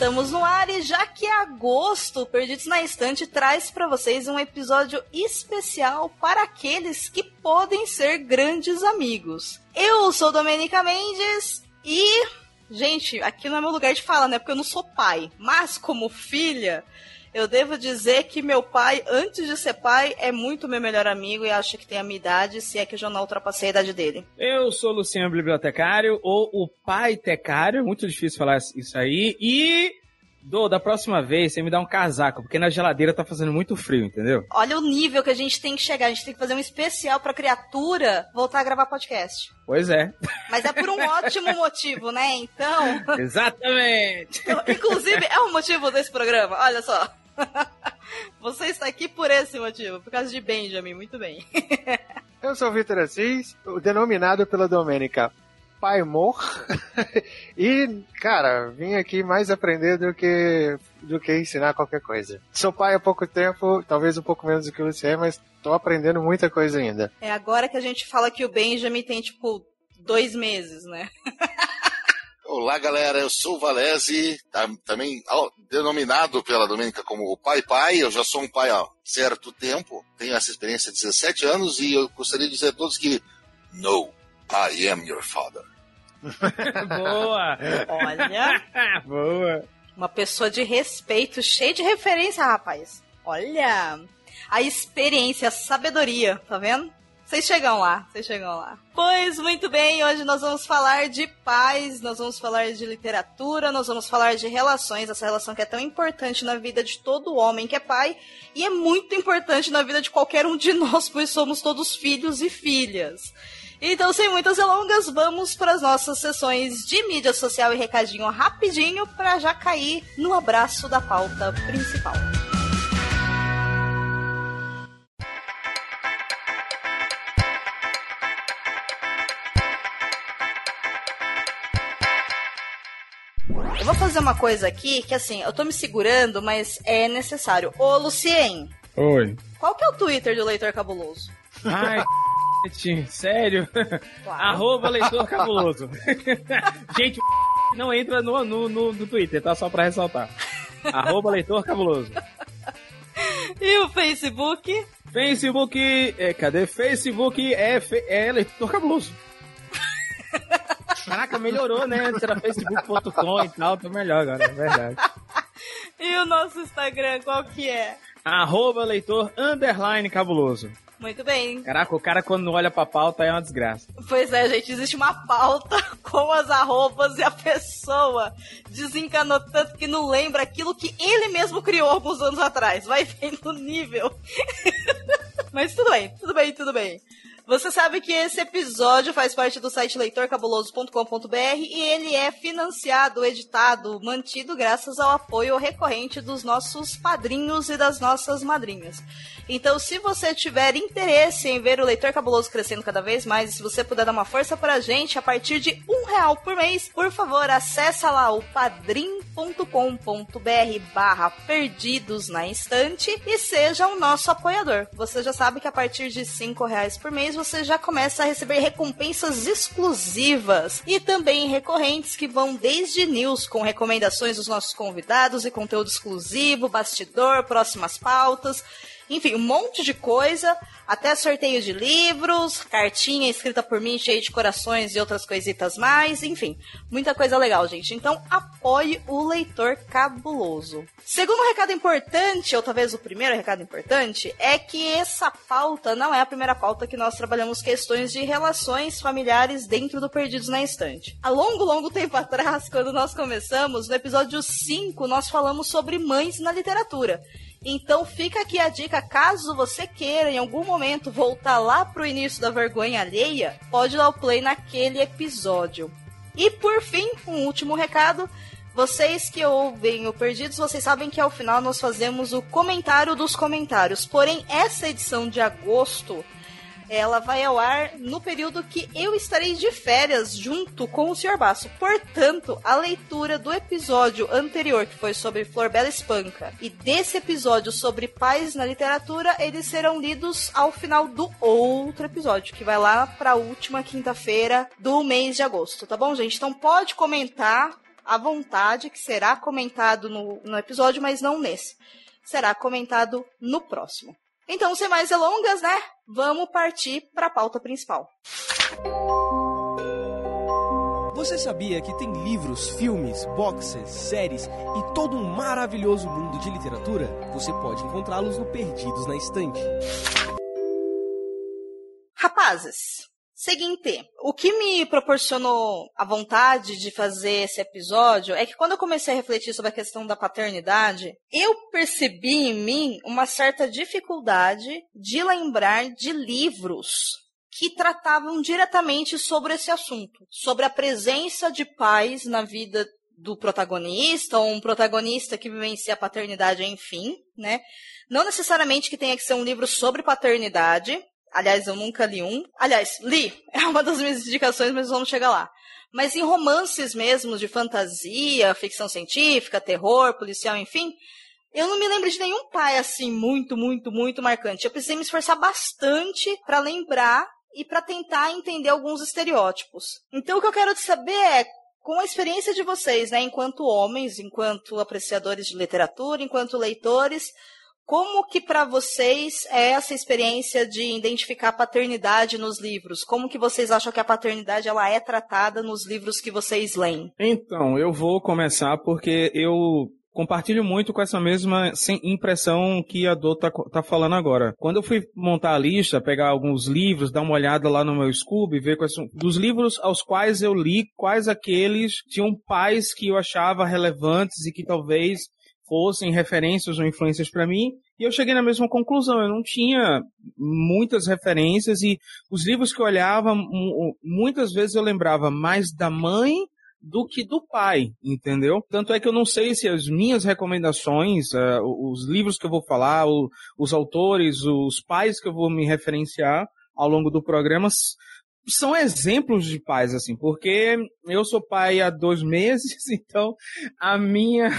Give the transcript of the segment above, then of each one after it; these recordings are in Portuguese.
Estamos no ar e já que é agosto, Perdidos na Estante traz para vocês um episódio especial para aqueles que podem ser grandes amigos. Eu sou Domenica Mendes e gente, aqui não é meu lugar de fala, né? Porque eu não sou pai, mas como filha, eu devo dizer que meu pai, antes de ser pai, é muito meu melhor amigo e acha que tem a minha idade, se é que eu já não ultrapassei a idade dele. Eu sou Luciano Bibliotecário, ou o pai tecário, muito difícil falar isso aí, e... Do, da próxima vez você me dá um casaco, porque na geladeira tá fazendo muito frio, entendeu? Olha o nível que a gente tem que chegar. A gente tem que fazer um especial pra criatura voltar a gravar podcast. Pois é. Mas é por um ótimo motivo, né? Então. Exatamente! Inclusive, é o motivo desse programa. Olha só. Você está aqui por esse motivo, por causa de Benjamin. Muito bem. Eu sou o Vitor Assis, denominado pela Domênica Pai Mor. e, cara, vim aqui mais aprender do que, do que ensinar qualquer coisa. Sou pai há pouco tempo, talvez um pouco menos do que Luciano, mas tô aprendendo muita coisa ainda. É agora que a gente fala que o Benjamin tem, tipo, dois meses, né? Olá, galera. Eu sou o Valese, tá- também denominado pela Domênica como o Pai Pai. Eu já sou um pai há certo tempo, tenho essa experiência há 17 anos e eu gostaria de dizer a todos que No, I am your father. Boa! Olha, Boa! uma pessoa de respeito, cheio de referência, rapaz. Olha, a experiência, a sabedoria, tá vendo? Vocês chegam lá, vocês chegam lá. Pois muito bem, hoje nós vamos falar de paz, nós vamos falar de literatura, nós vamos falar de relações, essa relação que é tão importante na vida de todo homem que é pai e é muito importante na vida de qualquer um de nós, pois somos todos filhos e filhas. Então, sem muitas delongas, vamos para as nossas sessões de mídia social e recadinho rapidinho para já cair no abraço da pauta principal. Eu vou fazer uma coisa aqui que, assim, eu tô me segurando, mas é necessário. Ô, Lucien, Oi. qual que é o Twitter do Leitor Cabuloso? Ai, c***, sério? Claro. Arroba leitor cabuloso. Gente, não entra no, no, no, no Twitter, tá? Só pra ressaltar. Arroba leitor cabuloso. E o Facebook? Facebook, é, cadê? Facebook é, é leitor cabuloso. Caraca, melhorou, né? Antes era facebook.com e tal, tô melhor agora, é verdade. E o nosso Instagram, qual que é? Arroba leitor underline cabuloso. Muito bem. Caraca, o cara quando não olha pra pauta é uma desgraça. Pois é, gente, existe uma pauta com as arrobas e a pessoa desencanou tanto que não lembra aquilo que ele mesmo criou alguns anos atrás. Vai vendo o nível. Mas tudo bem, tudo bem, tudo bem. Você sabe que esse episódio faz parte do site leitorcabuloso.com.br e ele é financiado, editado, mantido graças ao apoio recorrente dos nossos padrinhos e das nossas madrinhas. Então, se você tiver interesse em ver o Leitor Cabuloso crescendo cada vez mais, e se você puder dar uma força pra gente a partir de um real por mês, por favor, acessa lá o padrim.com.br barra perdidos na estante e seja o nosso apoiador. Você já sabe que a partir de cinco reais por mês você já começa a receber recompensas exclusivas e também recorrentes que vão desde news com recomendações dos nossos convidados e conteúdo exclusivo, bastidor, próximas pautas. Enfim, um monte de coisa, até sorteio de livros, cartinha escrita por mim, cheia de corações e outras coisitas mais, enfim, muita coisa legal, gente. Então, apoie o leitor cabuloso. Segundo recado importante, ou talvez o primeiro recado importante, é que essa pauta não é a primeira pauta que nós trabalhamos questões de relações familiares dentro do Perdidos na Estante. Há longo, longo tempo atrás, quando nós começamos, no episódio 5, nós falamos sobre mães na literatura. Então fica aqui a dica, caso você queira em algum momento voltar lá pro início da vergonha alheia, pode dar o play naquele episódio. E por fim, um último recado. Vocês que ouvem o Perdidos, vocês sabem que ao final nós fazemos o comentário dos comentários. Porém, essa edição de agosto ela vai ao ar no período que eu estarei de férias junto com o Sr. Basso. Portanto, a leitura do episódio anterior, que foi sobre Florbela Espanca, e desse episódio sobre pais na literatura, eles serão lidos ao final do outro episódio, que vai lá para a última quinta-feira do mês de agosto, tá bom, gente? Então pode comentar à vontade, que será comentado no, no episódio, mas não nesse. Será comentado no próximo. Então, sem mais delongas, né? Vamos partir para a pauta principal. Você sabia que tem livros, filmes, boxes, séries e todo um maravilhoso mundo de literatura? Você pode encontrá-los no Perdidos na Estante. Rapazes, Seguinte, o que me proporcionou a vontade de fazer esse episódio é que quando eu comecei a refletir sobre a questão da paternidade, eu percebi em mim uma certa dificuldade de lembrar de livros que tratavam diretamente sobre esse assunto, sobre a presença de pais na vida do protagonista, ou um protagonista que vivencia a paternidade, enfim, né? Não necessariamente que tenha que ser um livro sobre paternidade, Aliás, eu nunca li um. Aliás, li. É uma das minhas indicações, mas vamos chegar lá. Mas em romances mesmo de fantasia, ficção científica, terror, policial, enfim, eu não me lembro de nenhum pai assim muito, muito, muito marcante. Eu precisei me esforçar bastante para lembrar e para tentar entender alguns estereótipos. Então, o que eu quero saber é com a experiência de vocês, né, enquanto homens, enquanto apreciadores de literatura, enquanto leitores, como que para vocês é essa experiência de identificar paternidade nos livros? Como que vocês acham que a paternidade ela é tratada nos livros que vocês leem? Então, eu vou começar porque eu compartilho muito com essa mesma impressão que a Dô tá, tá, falando agora. Quando eu fui montar a lista, pegar alguns livros, dar uma olhada lá no meu Scooby, ver quais são dos livros aos quais eu li, quais aqueles tinham pais que eu achava relevantes e que talvez fossem referências ou influências para mim, e eu cheguei na mesma conclusão. Eu não tinha muitas referências e os livros que eu olhava, muitas vezes eu lembrava mais da mãe do que do pai, entendeu? Tanto é que eu não sei se as minhas recomendações, uh, os livros que eu vou falar, o, os autores, os pais que eu vou me referenciar ao longo do programa são exemplos de pais, assim, porque eu sou pai há dois meses, então a minha,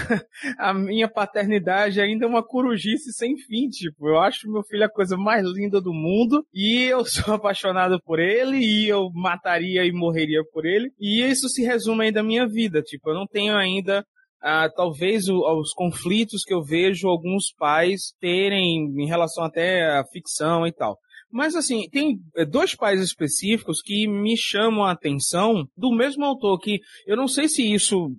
a minha paternidade ainda é uma corujice sem fim, tipo, eu acho meu filho a coisa mais linda do mundo, e eu sou apaixonado por ele, e eu mataria e morreria por ele, e isso se resume ainda à minha vida, tipo, eu não tenho ainda ah, talvez o, os conflitos que eu vejo alguns pais terem em relação até à ficção e tal. Mas assim, tem é, dois pais específicos que me chamam a atenção do mesmo autor, que eu não sei se isso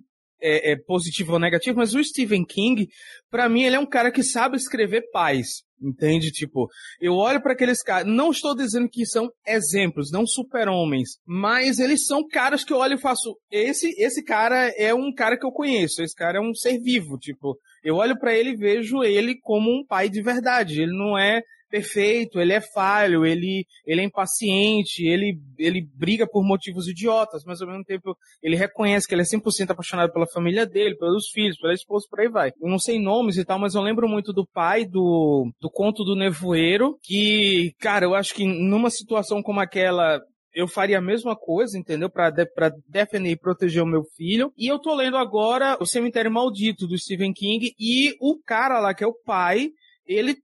é, é positivo ou negativo, mas o Stephen King, para mim, ele é um cara que sabe escrever pais. Entende? Tipo, eu olho para aqueles caras. Não estou dizendo que são exemplos, não super-homens. Mas eles são caras que eu olho e faço. Esse, esse cara é um cara que eu conheço. Esse cara é um ser vivo. Tipo, eu olho para ele e vejo ele como um pai de verdade. Ele não é perfeito, ele é falho, ele, ele é impaciente, ele, ele briga por motivos idiotas, mas ao mesmo tempo ele reconhece que ele é 100% apaixonado pela família dele, pelos filhos, pela esposa, por aí vai. Eu não sei nomes e tal, mas eu lembro muito do pai do, do conto do nevoeiro, que, cara, eu acho que numa situação como aquela, eu faria a mesma coisa, entendeu? Pra, de, pra defender e proteger o meu filho. E eu tô lendo agora O Cemitério Maldito, do Stephen King, e o cara lá, que é o pai, ele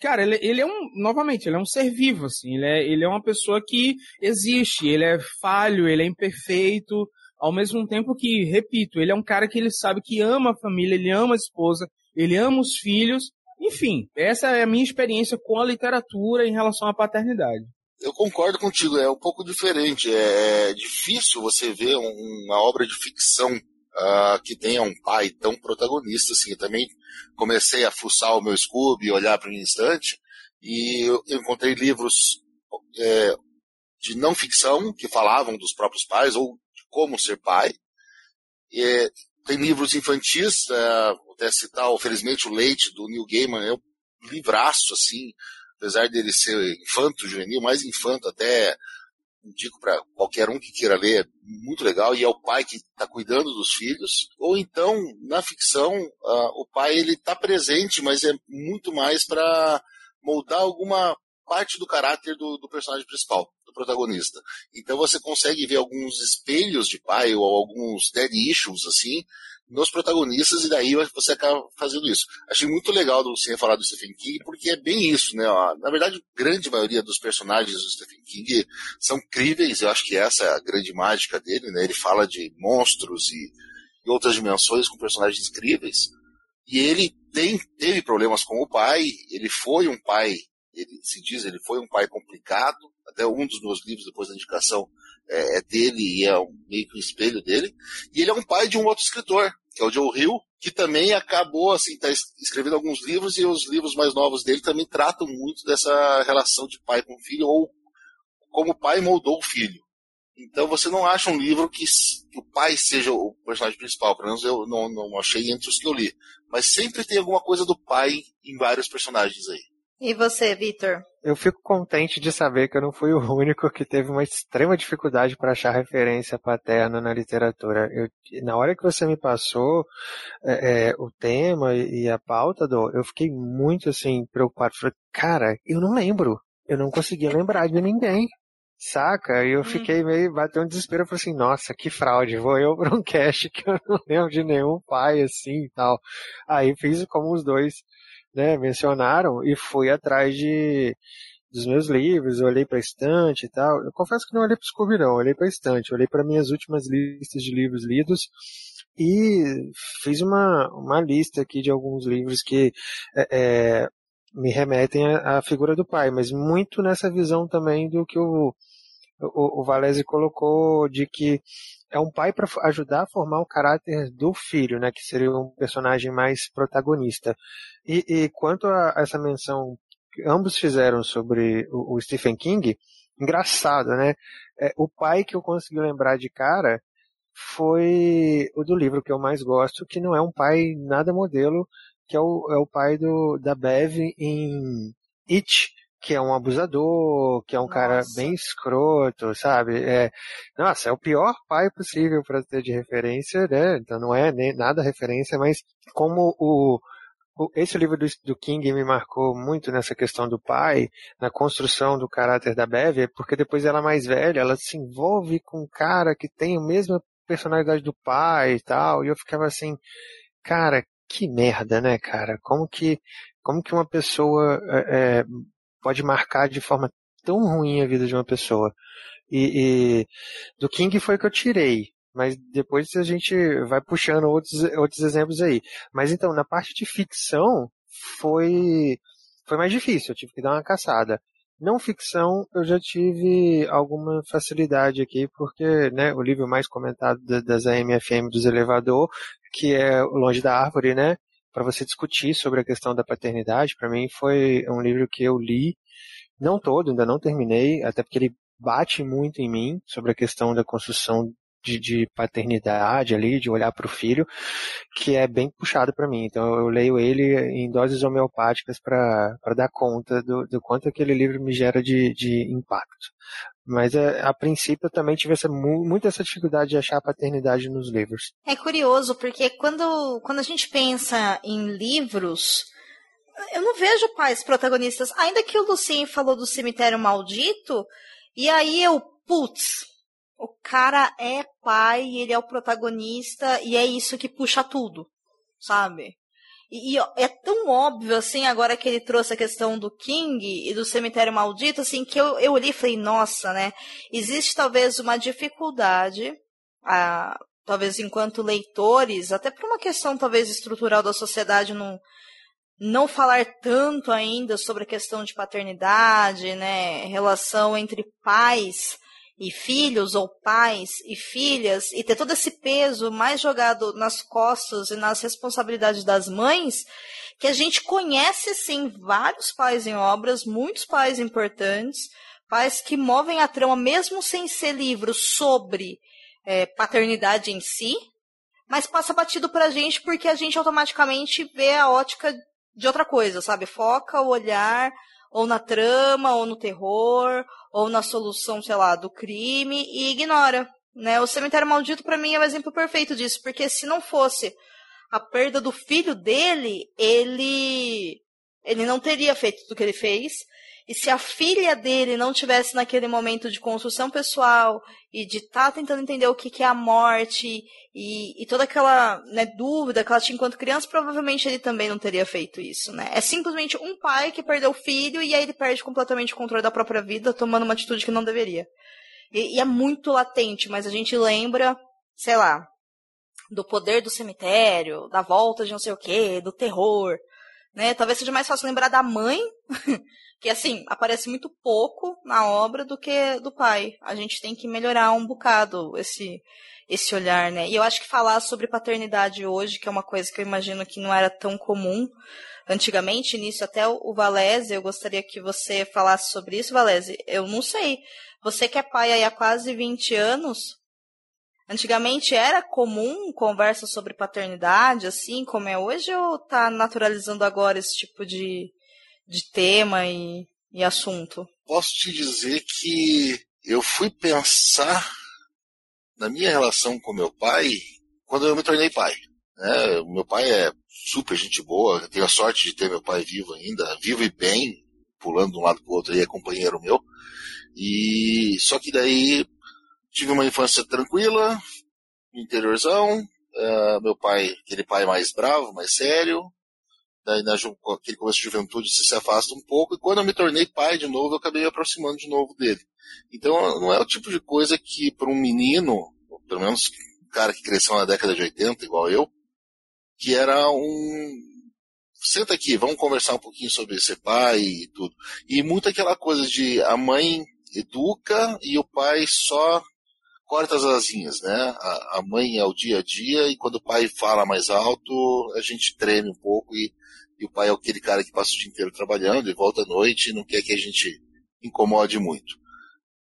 Cara, ele, ele é um, novamente, ele é um ser vivo, assim, ele é, ele é uma pessoa que existe, ele é falho, ele é imperfeito, ao mesmo tempo que, repito, ele é um cara que ele sabe que ama a família, ele ama a esposa, ele ama os filhos, enfim, essa é a minha experiência com a literatura em relação à paternidade. Eu concordo contigo, é um pouco diferente, é, é difícil você ver uma obra de ficção uh, que tenha um pai tão protagonista, assim. Eu também comecei a fuçar o meu Scooby, olhar para um instante, e eu encontrei livros é, de não ficção que falavam dos próprios pais ou de como ser pai. E, tem livros infantis, é, vou até citar, felizmente, o Leite, do Neil Gaiman, é um livraço, assim, apesar dele ser infanto, juvenil, mais infanto até indico para qualquer um que queira ler, é muito legal, e é o pai que está cuidando dos filhos. Ou então, na ficção, uh, o pai ele está presente, mas é muito mais para moldar alguma parte do caráter do, do, personagem principal, do protagonista. Então você consegue ver alguns espelhos de pai ou alguns dead issues, assim, nos protagonistas e daí você acaba fazendo isso. Achei muito legal você falar do Stephen King porque é bem isso, né? Na verdade, a grande maioria dos personagens do Stephen King são críveis, eu acho que essa é a grande mágica dele, né? Ele fala de monstros e, e outras dimensões com personagens incríveis. E ele tem, teve problemas com o pai, ele foi um pai, ele se diz, ele foi um pai complicado, até um dos meus livros, depois da indicação, é, é dele e é um, meio que um espelho dele. E ele é um pai de um outro escritor, que é o Joe Hill, que também acabou, assim, tá escrevendo alguns livros e os livros mais novos dele também tratam muito dessa relação de pai com filho ou como o pai moldou o filho. Então você não acha um livro que, que o pai seja o personagem principal, pelo menos eu não, não achei entre os que eu li. Mas sempre tem alguma coisa do pai em vários personagens aí. E você, Vitor? Eu fico contente de saber que eu não fui o único que teve uma extrema dificuldade para achar referência paterna na literatura. Eu, na hora que você me passou é, é, o tema e a pauta, do, eu fiquei muito assim preocupado. Falei, cara, eu não lembro. Eu não conseguia lembrar de ninguém. Saca? E eu hum. fiquei meio, bateu um desespero, falei assim, nossa, que fraude, vou eu para um cast que eu não lembro de nenhum pai assim e tal. Aí fiz como os dois né, mencionaram e fui atrás de dos meus livros, olhei para estante e tal. Eu confesso que não olhei para o Scooby, não, olhei para estante, olhei para minhas últimas listas de livros lidos e fiz uma, uma lista aqui de alguns livros que é, é, me remetem à, à, figura do pai, mas muito nessa visão também do que o, o, o Valese colocou de que é um pai para ajudar a formar o caráter do filho, né, que seria um personagem mais protagonista. E, e quanto a essa menção que ambos fizeram sobre o, o Stephen King, engraçado, né? É, o pai que eu consegui lembrar de cara foi o do livro que eu mais gosto, que não é um pai nada modelo, que é o, é o pai do, da Bev em It, que é um abusador, que é um nossa. cara bem escroto, sabe? É, nossa, é o pior pai possível para ter de referência, né? Então não é nem nada referência, mas como o, o esse livro do, do, King me marcou muito nessa questão do pai, na construção do caráter da Bev, porque depois ela mais velha, ela se envolve com um cara que tem a mesma personalidade do pai e tal, e eu ficava assim, cara, que merda, né, cara? Como que como que uma pessoa é, pode marcar de forma tão ruim a vida de uma pessoa. E, e, do King foi que eu tirei, mas depois a gente vai puxando outros, outros exemplos aí. Mas então, na parte de ficção, foi, foi mais difícil, eu tive que dar uma caçada. Não ficção, eu já tive alguma facilidade aqui, porque né, o livro mais comentado das AMFM dos elevador, que é Longe da Árvore, né? Para você discutir sobre a questão da paternidade, para mim foi um livro que eu li, não todo, ainda não terminei, até porque ele bate muito em mim sobre a questão da construção de, de paternidade ali, de olhar para o filho, que é bem puxado para mim. Então eu leio ele em doses homeopáticas para dar conta do, do quanto aquele livro me gera de, de impacto. Mas a, é, a princípio eu também tive essa, muito essa dificuldade de achar a paternidade nos livros. É curioso, porque quando, quando a gente pensa em livros, eu não vejo pais protagonistas. Ainda que o Lucien falou do cemitério maldito, e aí eu, putz, o cara é pai, ele é o protagonista, e é isso que puxa tudo, sabe? E, e, é tão óbvio, assim, agora que ele trouxe a questão do King e do cemitério maldito, assim, que eu, eu olhei e falei, nossa, né? Existe talvez uma dificuldade, a, talvez enquanto leitores, até por uma questão talvez estrutural da sociedade, não, não falar tanto ainda sobre a questão de paternidade, né? Relação entre pais e filhos, ou pais e filhas, e ter todo esse peso mais jogado nas costas e nas responsabilidades das mães, que a gente conhece sim vários pais em obras, muitos pais importantes, pais que movem a trama mesmo sem ser livros sobre é, paternidade em si, mas passa batido pra gente porque a gente automaticamente vê a ótica de outra coisa, sabe? Foca o olhar ou na trama, ou no terror, ou na solução, sei lá, do crime e ignora. Né? O Cemitério Maldito, para mim, é o exemplo perfeito disso, porque se não fosse a perda do filho dele, ele ele não teria feito tudo que ele fez. E se a filha dele não tivesse naquele momento de construção pessoal e de estar tá tentando entender o que, que é a morte e, e toda aquela né, dúvida que ela tinha enquanto criança, provavelmente ele também não teria feito isso, né? É simplesmente um pai que perdeu o filho e aí ele perde completamente o controle da própria vida, tomando uma atitude que não deveria. E, e é muito latente, mas a gente lembra, sei lá, do poder do cemitério, da volta de não sei o que, do terror, né? Talvez seja mais fácil lembrar da mãe, que assim, aparece muito pouco na obra do que do pai. A gente tem que melhorar um bocado esse esse olhar, né? E eu acho que falar sobre paternidade hoje, que é uma coisa que eu imagino que não era tão comum antigamente, nisso até o Valese, eu gostaria que você falasse sobre isso, Valese. Eu não sei. Você que é pai aí há quase 20 anos, Antigamente era comum conversa sobre paternidade, assim como é hoje, ou tá naturalizando agora esse tipo de, de tema e, e assunto? Posso te dizer que eu fui pensar na minha relação com meu pai quando eu me tornei pai. Né? Meu pai é super gente boa, eu tenho a sorte de ter meu pai vivo ainda, vivo e bem, pulando de um lado para o outro, e é companheiro meu. E só que daí tive uma infância tranquila, interiorzão. Uh, meu pai, aquele pai mais bravo, mais sério. Daí, aquele começo de juventude, você se afasta um pouco. E quando eu me tornei pai de novo, eu acabei me aproximando de novo dele. Então, não é o tipo de coisa que, para um menino, pelo menos um cara que cresceu na década de 80, igual eu, que era um. Senta aqui, vamos conversar um pouquinho sobre ser pai e tudo. E muito aquela coisa de a mãe educa e o pai só corta as asinhas, né? A, a, mãe é o dia a dia e quando o pai fala mais alto, a gente treme um pouco e, e, o pai é aquele cara que passa o dia inteiro trabalhando e volta à noite e não quer que a gente incomode muito.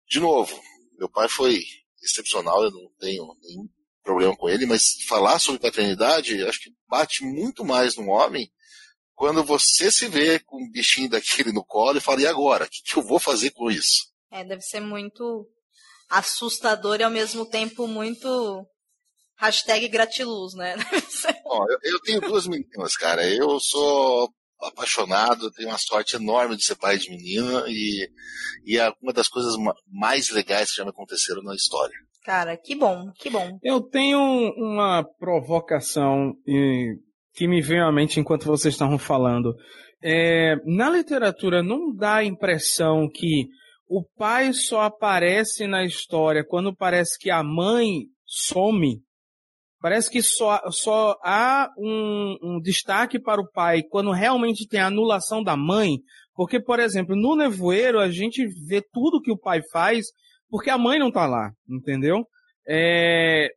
De novo, meu pai foi excepcional, eu não tenho nenhum problema com ele, mas falar sobre paternidade, acho que bate muito mais no homem quando você se vê com um bichinho daquele no colo e fala, e agora? O que, que eu vou fazer com isso? É, deve ser muito assustador e ao mesmo tempo muito hashtag gratiluz, né? Bom, eu, eu tenho duas meninas, cara. Eu sou apaixonado, tenho uma sorte enorme de ser pai de menina e, e é uma das coisas mais legais que já me aconteceram na história. Cara, que bom, que bom. Eu tenho uma provocação que me veio à mente enquanto vocês estavam falando. É, na literatura não dá a impressão que o pai só aparece na história quando parece que a mãe some. Parece que só, só há um, um destaque para o pai quando realmente tem a anulação da mãe. Porque, por exemplo, no nevoeiro a gente vê tudo que o pai faz porque a mãe não está lá, entendeu? É,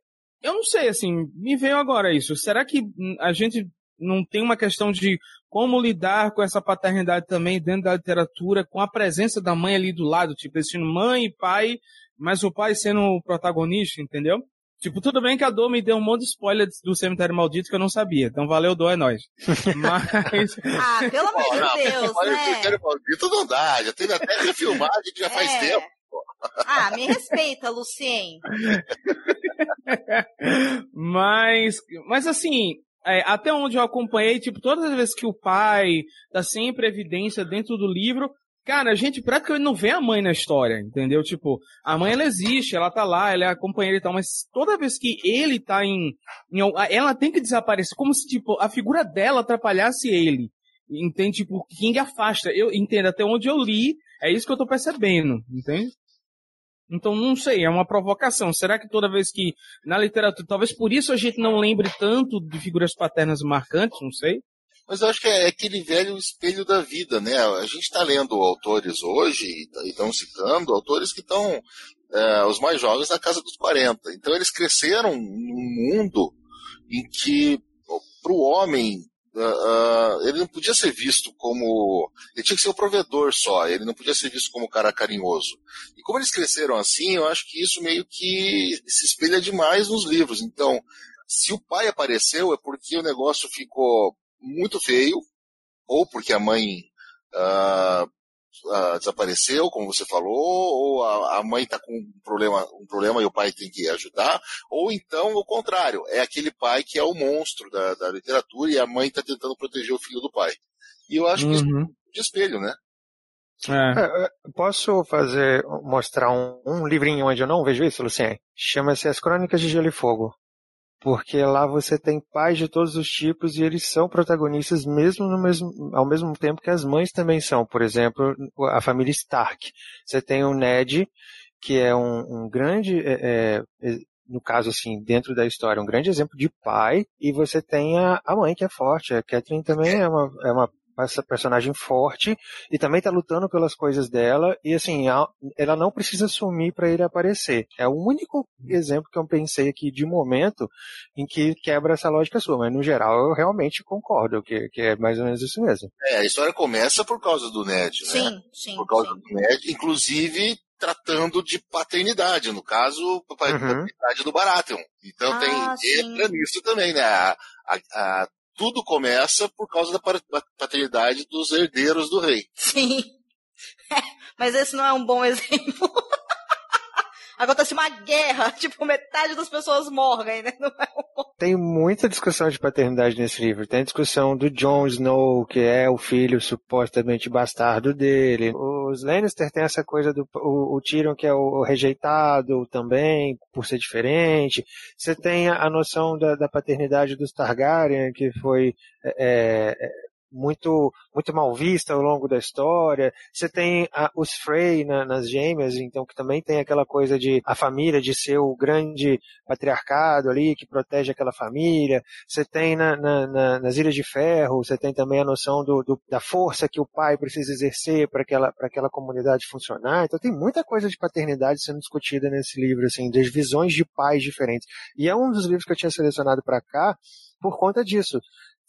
eu não sei, assim, me veio agora isso. Será que a gente não tem uma questão de como lidar com essa paternidade também dentro da literatura, com a presença da mãe ali do lado, tipo, esse mãe e pai, mas o pai sendo o protagonista, entendeu? Tipo, tudo bem que a Dor me deu um monte de spoiler do Cemitério Maldito que eu não sabia. Então valeu, Dor, é nóis. Mas... ah, pelo amor de Deus, né? O Cemitério Maldito não dá, já teve até refilmagem que já é. faz tempo. Ah, me respeita, Lucien. mas, mas assim, é, até onde eu acompanhei, tipo, todas as vezes que o pai dá sempre evidência dentro do livro, cara, a gente praticamente não vê a mãe na história, entendeu? Tipo, a mãe ela existe, ela tá lá, ela é a companheira e tal, mas toda vez que ele tá em, em ela tem que desaparecer, como se, tipo, a figura dela atrapalhasse ele. Entende? Tipo, quem afasta. Eu entendo até onde eu li, é isso que eu tô percebendo, entende? Então, não sei, é uma provocação. Será que toda vez que na literatura, talvez por isso a gente não lembre tanto de figuras paternas marcantes, não sei? Mas eu acho que é aquele velho espelho da vida, né? A gente está lendo autores hoje, e estão citando autores que estão, é, os mais jovens, na casa dos 40. Então, eles cresceram num mundo em que, para o homem, Uh, ele não podia ser visto como. Ele tinha que ser o provedor só, ele não podia ser visto como um cara carinhoso. E como eles cresceram assim, eu acho que isso meio que se espelha demais nos livros. Então, se o pai apareceu, é porque o negócio ficou muito feio, ou porque a mãe uh, uh, desapareceu, como você falou, ou a, a mãe está com um problema, um problema e o pai tem que ajudar, ou então o contrário, é aquele pai que é o monstro da, da literatura e a mãe está tentando proteger o filho do pai. E eu acho que isso é um de espelho, né? É. Posso fazer, mostrar um, um, livrinho onde eu não vejo isso, Lucien? Chama-se As Crônicas de Gelo e Fogo. Porque lá você tem pais de todos os tipos e eles são protagonistas mesmo, no mesmo ao mesmo tempo que as mães também são. Por exemplo, a família Stark. Você tem o Ned, que é um, um grande, é, é, no caso assim, dentro da história, um grande exemplo de pai, e você tem a, a mãe que é forte. A Catherine também é uma, é uma essa personagem forte e também tá lutando pelas coisas dela e assim, ela não precisa sumir para ele aparecer. É o único exemplo que eu pensei aqui de momento em que quebra essa lógica sua, mas no geral eu realmente concordo que, que é mais ou menos isso mesmo. É, a história começa por causa do Ned, né? Sim, sim. Por causa sim. do Ned, inclusive tratando de paternidade, no caso, uhum. paternidade do Baratheon. Então ah, tem entra nisso também, né? A, a, a tudo começa por causa da paternidade dos herdeiros do rei. Sim. Mas esse não é um bom exemplo. Acontece uma guerra, tipo, metade das pessoas morrem, né? É um... Tem muita discussão de paternidade nesse livro. Tem a discussão do Jon Snow, que é o filho supostamente bastardo dele. Os Lannister tem essa coisa do o, o Tyrion, que é o rejeitado também, por ser diferente. Você tem a, a noção da, da, paternidade dos Targaryen, que foi é, é muito muito mal vista ao longo da história. Você tem a, os Frey na, nas gêmeas, então que também tem aquela coisa de a família de ser o grande patriarcado ali que protege aquela família. Você tem na, na, nas Ilhas de Ferro, você tem também a noção do, do, da força que o pai precisa exercer para aquela para aquela comunidade funcionar. Então tem muita coisa de paternidade sendo discutida nesse livro, assim, das visões de pais diferentes. E é um dos livros que eu tinha selecionado para cá por conta disso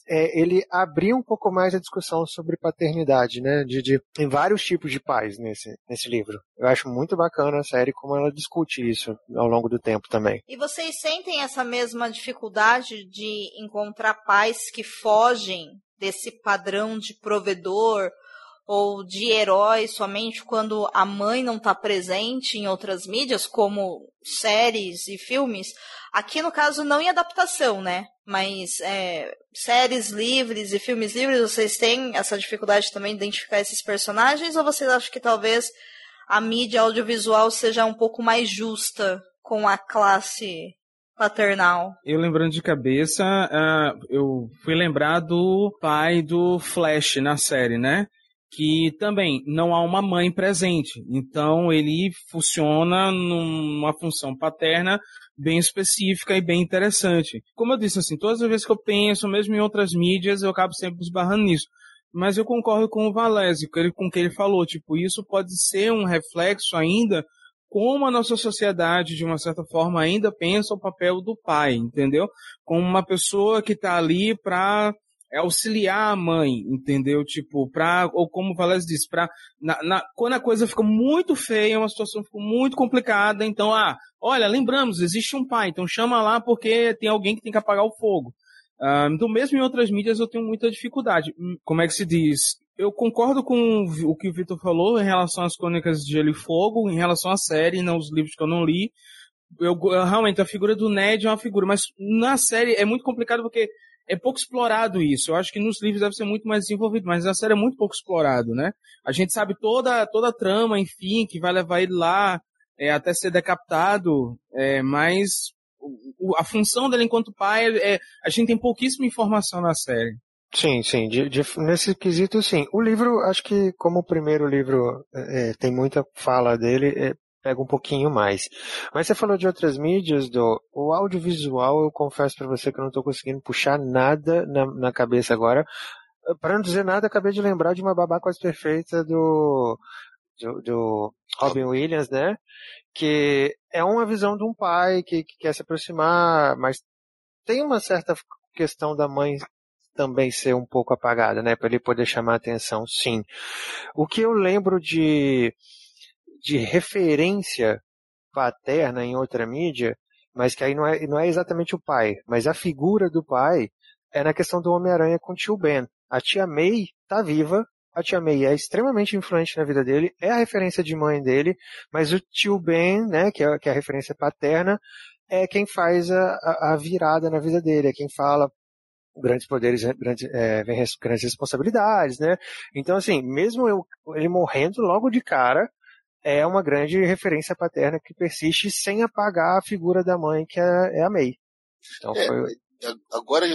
é, ele abriu um pouco mais a discussão sobre paternidade, né? De, de, tem vários tipos de pais nesse, nesse livro. Eu acho muito bacana a série como ela discute isso ao longo do tempo também. E vocês sentem essa mesma dificuldade de encontrar pais que fogem desse padrão de provedor ou de herói somente quando a mãe não está presente em outras mídias, como séries e filmes. Aqui, no caso, não em adaptação, né? Mas é, séries livres e filmes livres, vocês têm essa dificuldade também de identificar esses personagens? Ou vocês acham que talvez a mídia audiovisual seja um pouco mais justa com a classe paternal. Eu lembrando de cabeça, uh, eu fui lembrar do pai do Flash na série, né? Que também não há uma mãe presente. Então ele funciona numa função paterna bem específica e bem interessante. Como eu disse assim, todas as vezes que eu penso, mesmo em outras mídias, eu acabo sempre esbarrando nisso. Mas eu concordo com o Valese, com o que ele falou, tipo, isso pode ser um reflexo ainda como a nossa sociedade, de uma certa forma, ainda pensa o papel do pai, entendeu? Como uma pessoa que está ali para é auxiliar a mãe, entendeu? Tipo, pra, ou como o Valéz disse, pra, na, na, quando a coisa fica muito feia, uma situação ficou muito complicada, então, ah, olha, lembramos, existe um pai, então chama lá porque tem alguém que tem que apagar o fogo. Ah, então, mesmo em outras mídias, eu tenho muita dificuldade. Hum, como é que se diz? Eu concordo com o que o Vitor falou em relação às crônicas de Gelo e Fogo, em relação à série, não os livros que eu não li. Eu, realmente, a figura do Ned é uma figura, mas na série é muito complicado porque é pouco explorado isso. Eu acho que nos livros deve ser muito mais desenvolvido, mas na série é muito pouco explorado, né? A gente sabe toda, toda a trama, enfim, que vai levar ele lá é, até ser decapitado, é, mas o, a função dele enquanto pai, é, a gente tem pouquíssima informação na série. Sim, sim, de, de, nesse quesito sim. O livro, acho que como o primeiro livro é, tem muita fala dele, é, pega um pouquinho mais. Mas você falou de outras mídias, do o audiovisual, eu confesso para você que eu não estou conseguindo puxar nada na, na cabeça agora. Para não dizer nada, acabei de lembrar de uma babá quase perfeita do, do, do Robin Williams, né? Que é uma visão de um pai que, que quer se aproximar, mas tem uma certa questão da mãe também ser um pouco apagada, né? Para ele poder chamar atenção, sim. O que eu lembro de de referência paterna em outra mídia, mas que aí não é, não é exatamente o pai, mas a figura do pai é na questão do Homem-Aranha com o tio Ben. A tia May tá viva, a tia May é extremamente influente na vida dele, é a referência de mãe dele, mas o tio Ben, né, que é, que é a referência paterna, é quem faz a, a, virada na vida dele, é quem fala grandes poderes, grandes, é, grandes responsabilidades, né? Então, assim, mesmo eu, ele morrendo logo de cara, é uma grande referência paterna que persiste sem apagar a figura da mãe, que é, é a May. Então, é, foi... Agora,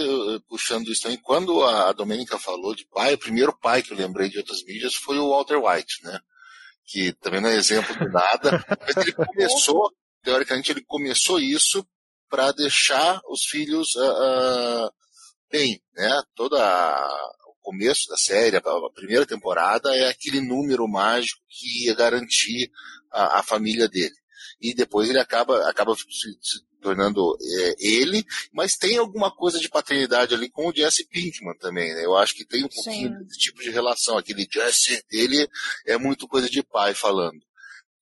puxando isso também, quando a Domênica falou de pai, o primeiro pai que eu lembrei de outras mídias foi o Walter White, né? Que também não é exemplo de nada, mas ele começou, teoricamente, ele começou isso para deixar os filhos uh, uh, bem, né? Toda a, começo da série, a, primeira temporada é aquele número mágico que ia garantir a, a família dele. E depois ele acaba, acaba se, se tornando é, ele, mas tem alguma coisa de paternidade ali com o Jesse Pinkman também, né? Eu acho que tem um pouquinho Sim. desse tipo de relação. Aquele Jesse, ele é muito coisa de pai falando.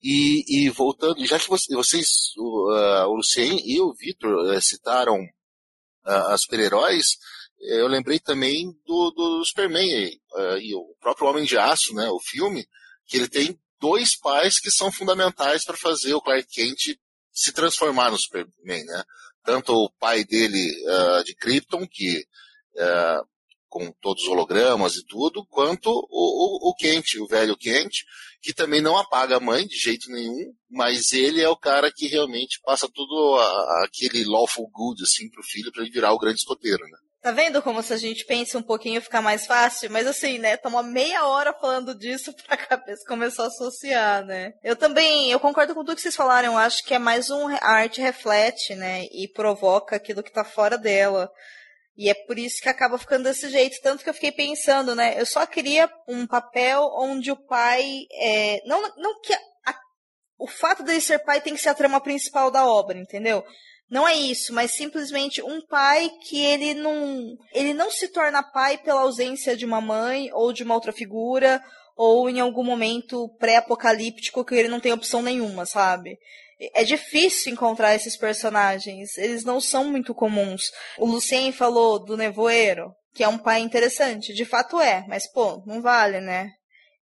E, e voltando, já que vocês, o, uh, o Lucien e o Victor uh, citaram uh, as super-heróis, eu lembrei também do, do Superman uh, e o próprio Homem de Aço, né, o filme, que ele tem dois pais que são fundamentais para fazer o Clark Kent se transformar no Superman, né? Tanto o pai dele uh, de Krypton, que uh, com todos os hologramas e tudo, quanto o, o, o Kent, o velho Kent, que também não apaga a mãe de jeito nenhum, mas ele é o cara que realmente passa tudo a, aquele lawful good assim pro filho para ele virar o grande escoteiro, né? Tá vendo como se a gente pensa um pouquinho ficar mais fácil? Mas assim, né? Toma meia hora falando disso pra cabeça começar a associar, né? Eu também, eu concordo com tudo que vocês falaram. Eu acho que é mais um a arte reflete, né? E provoca aquilo que tá fora dela. E é por isso que acaba ficando desse jeito. Tanto que eu fiquei pensando, né? Eu só queria um papel onde o pai. É, não, não que a, o fato dele ser pai tem que ser a trama principal da obra, entendeu? Não é isso, mas simplesmente um pai que ele não, ele não se torna pai pela ausência de uma mãe ou de uma outra figura ou em algum momento pré-apocalíptico que ele não tem opção nenhuma, sabe? É difícil encontrar esses personagens, eles não são muito comuns. O Lucien falou do Nevoeiro, que é um pai interessante, de fato é, mas pô, não vale, né?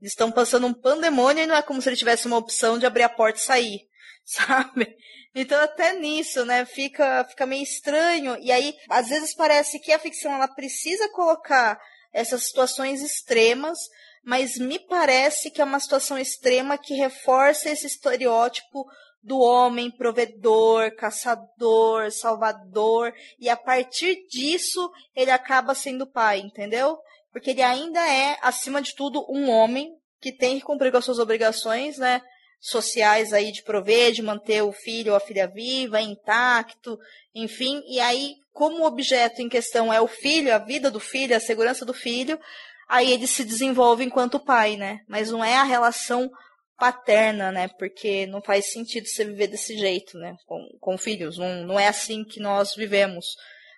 Eles estão passando um pandemônio e não é como se ele tivesse uma opção de abrir a porta e sair, sabe? Então até nisso, né, fica, fica meio estranho. E aí, às vezes parece que a ficção ela precisa colocar essas situações extremas, mas me parece que é uma situação extrema que reforça esse estereótipo do homem provedor, caçador, salvador, e a partir disso ele acaba sendo pai, entendeu? Porque ele ainda é, acima de tudo, um homem que tem que cumprir com as suas obrigações, né? Sociais aí de prover, de manter o filho ou a filha viva, intacto, enfim. E aí, como o objeto em questão é o filho, a vida do filho, a segurança do filho, aí ele se desenvolve enquanto pai, né? Mas não é a relação paterna, né? Porque não faz sentido você viver desse jeito, né? Com, com filhos. Não, não é assim que nós vivemos.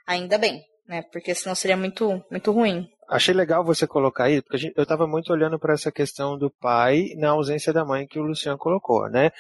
Ainda bem, né? Porque senão seria muito, muito ruim. Achei legal você colocar aí, porque eu estava muito olhando para essa questão do pai na ausência da mãe que o Luciano colocou, né?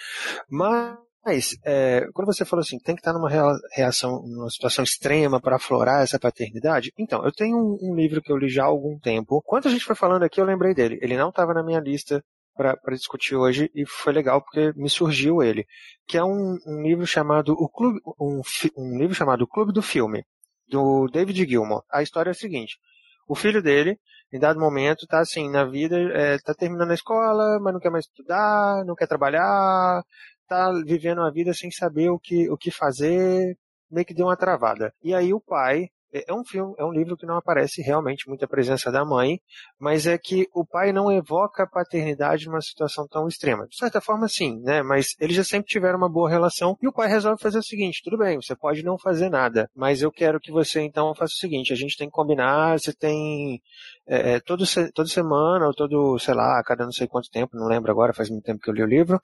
Mas é, quando você falou assim, tem que estar numa reação, numa situação extrema para aflorar essa paternidade. Então, eu tenho um, um, livro que eu li já há algum tempo. Quando a gente foi falando aqui, eu lembrei dele. Ele não estava na minha lista para discutir hoje e foi legal porque me surgiu ele, que é um, um livro chamado o Clube, um, um livro chamado O Clube do Filme, do David Gilmour. A história é a seguinte: o filho dele, em dado momento, tá assim, na vida, é, tá terminando a escola, mas não quer mais estudar, não quer trabalhar, tá vivendo uma vida sem saber o que, o que fazer, meio que deu uma travada. E aí o pai, é, é um filme, é um livro que não aparece realmente muita presença da mãe, mas é que o pai não evoca a paternidade numa situação tão extrema. De certa forma, sim, né? Mas eles já sempre tiveram uma boa relação e o pai resolve fazer o seguinte: tudo bem, você pode não fazer nada, mas eu quero que você então faça o seguinte: a gente tem que combinar, você tem é, é todo, toda semana ou todo, sei lá, cada não sei quanto tempo, não lembro agora, faz muito tempo que eu li o livro,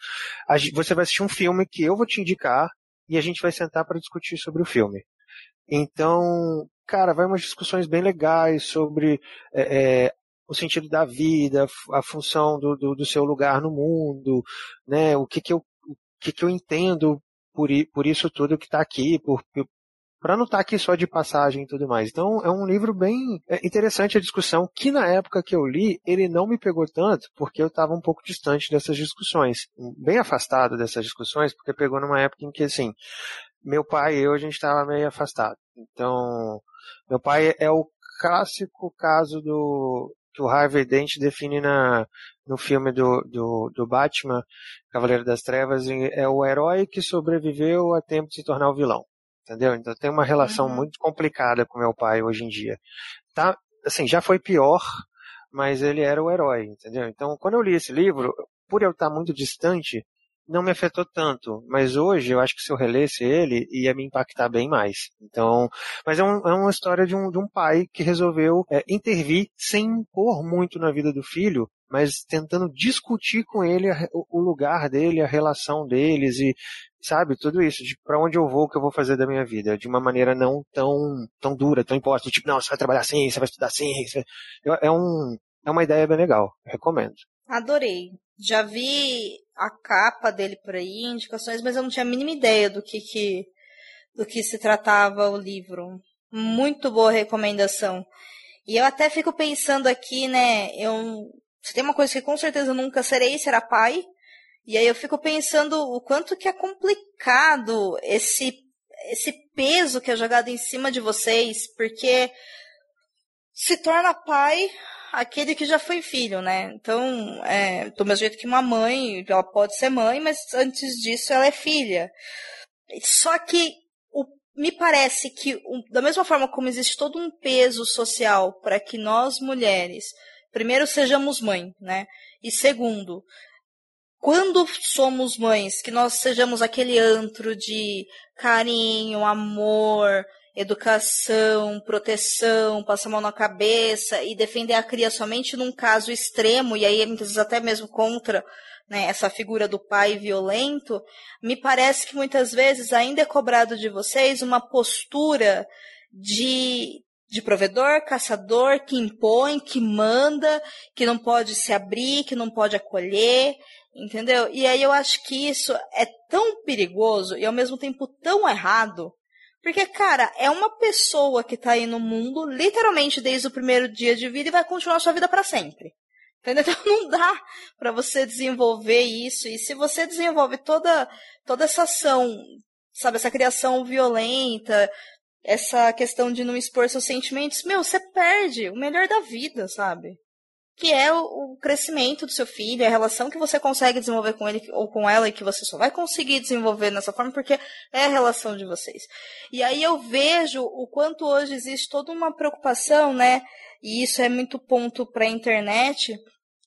você vai assistir um filme que eu vou te indicar e a gente vai sentar para discutir sobre o filme. Então, cara, vai umas discussões bem legais sobre é, é, o sentido da vida, a função do, do, do, seu lugar no mundo, né? O que que eu, o que que eu entendo por, por isso tudo que está aqui, por, para não estar tá aqui só de passagem e tudo mais. Então é um livro bem é, interessante a discussão, que na época que eu li, ele não me pegou tanto, porque eu estava um pouco distante dessas discussões, bem afastado dessas discussões, porque pegou numa época em que, assim, meu pai e eu, a gente estava meio afastado. Então, meu pai é o clássico caso do que o Harvey Dent define na, no filme do, do, do Batman, Cavaleiro das Trevas, é o herói que sobreviveu a tempo de se tornar o vilão entendeu? Então tem uma relação uhum. muito complicada com meu pai hoje em dia. Tá, assim, já foi pior, mas ele era o herói, entendeu? Então, quando eu li esse livro, por eu estar muito distante, não me afetou tanto, mas hoje eu acho que se eu relesse ele, ia me impactar bem mais. Então, mas é, um, é uma história de um, de um pai que resolveu é, intervir sem impor muito na vida do filho, mas tentando discutir com ele a, o lugar dele, a relação deles e sabe tudo isso de para onde eu vou, o que eu vou fazer da minha vida, de uma maneira não tão tão dura, tão imposta, tipo não, você vai trabalhar assim, você vai estudar assim, é um é uma ideia bem legal, recomendo. Adorei. Já vi a capa dele por aí, indicações, mas eu não tinha a mínima ideia do que, que do que se tratava o livro. Muito boa recomendação. E eu até fico pensando aqui, né, eu se tem uma coisa que com certeza eu nunca serei, será pai. E aí eu fico pensando o quanto que é complicado esse esse peso que é jogado em cima de vocês, porque se torna pai aquele que já foi filho, né? Então, é, do mesmo jeito que uma mãe, ela pode ser mãe, mas antes disso ela é filha. Só que o, me parece que, da mesma forma como existe todo um peso social para que nós mulheres, primeiro, sejamos mãe, né? E segundo, quando somos mães, que nós sejamos aquele antro de carinho, amor, educação, proteção, passar a mão na cabeça e defender a cria somente num caso extremo, e aí muitas vezes até mesmo contra né, essa figura do pai violento, me parece que muitas vezes ainda é cobrado de vocês uma postura de, de provedor, caçador, que impõe, que manda, que não pode se abrir, que não pode acolher, entendeu? E aí eu acho que isso é tão perigoso e ao mesmo tempo tão errado, porque, cara, é uma pessoa que tá aí no mundo, literalmente desde o primeiro dia de vida e vai continuar sua vida para sempre. Entendeu? Então não dá para você desenvolver isso. E se você desenvolve toda, toda essa ação, sabe, essa criação violenta, essa questão de não expor seus sentimentos, meu, você perde o melhor da vida, sabe? Que é o, crescimento do seu filho, a relação que você consegue desenvolver com ele ou com ela e que você só vai conseguir desenvolver nessa forma porque é a relação de vocês. E aí eu vejo o quanto hoje existe toda uma preocupação, né? E isso é muito ponto para a internet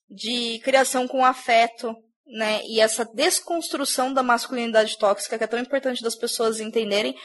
de criação com afeto, né? E essa desconstrução da masculinidade tóxica que é tão importante das pessoas entenderem,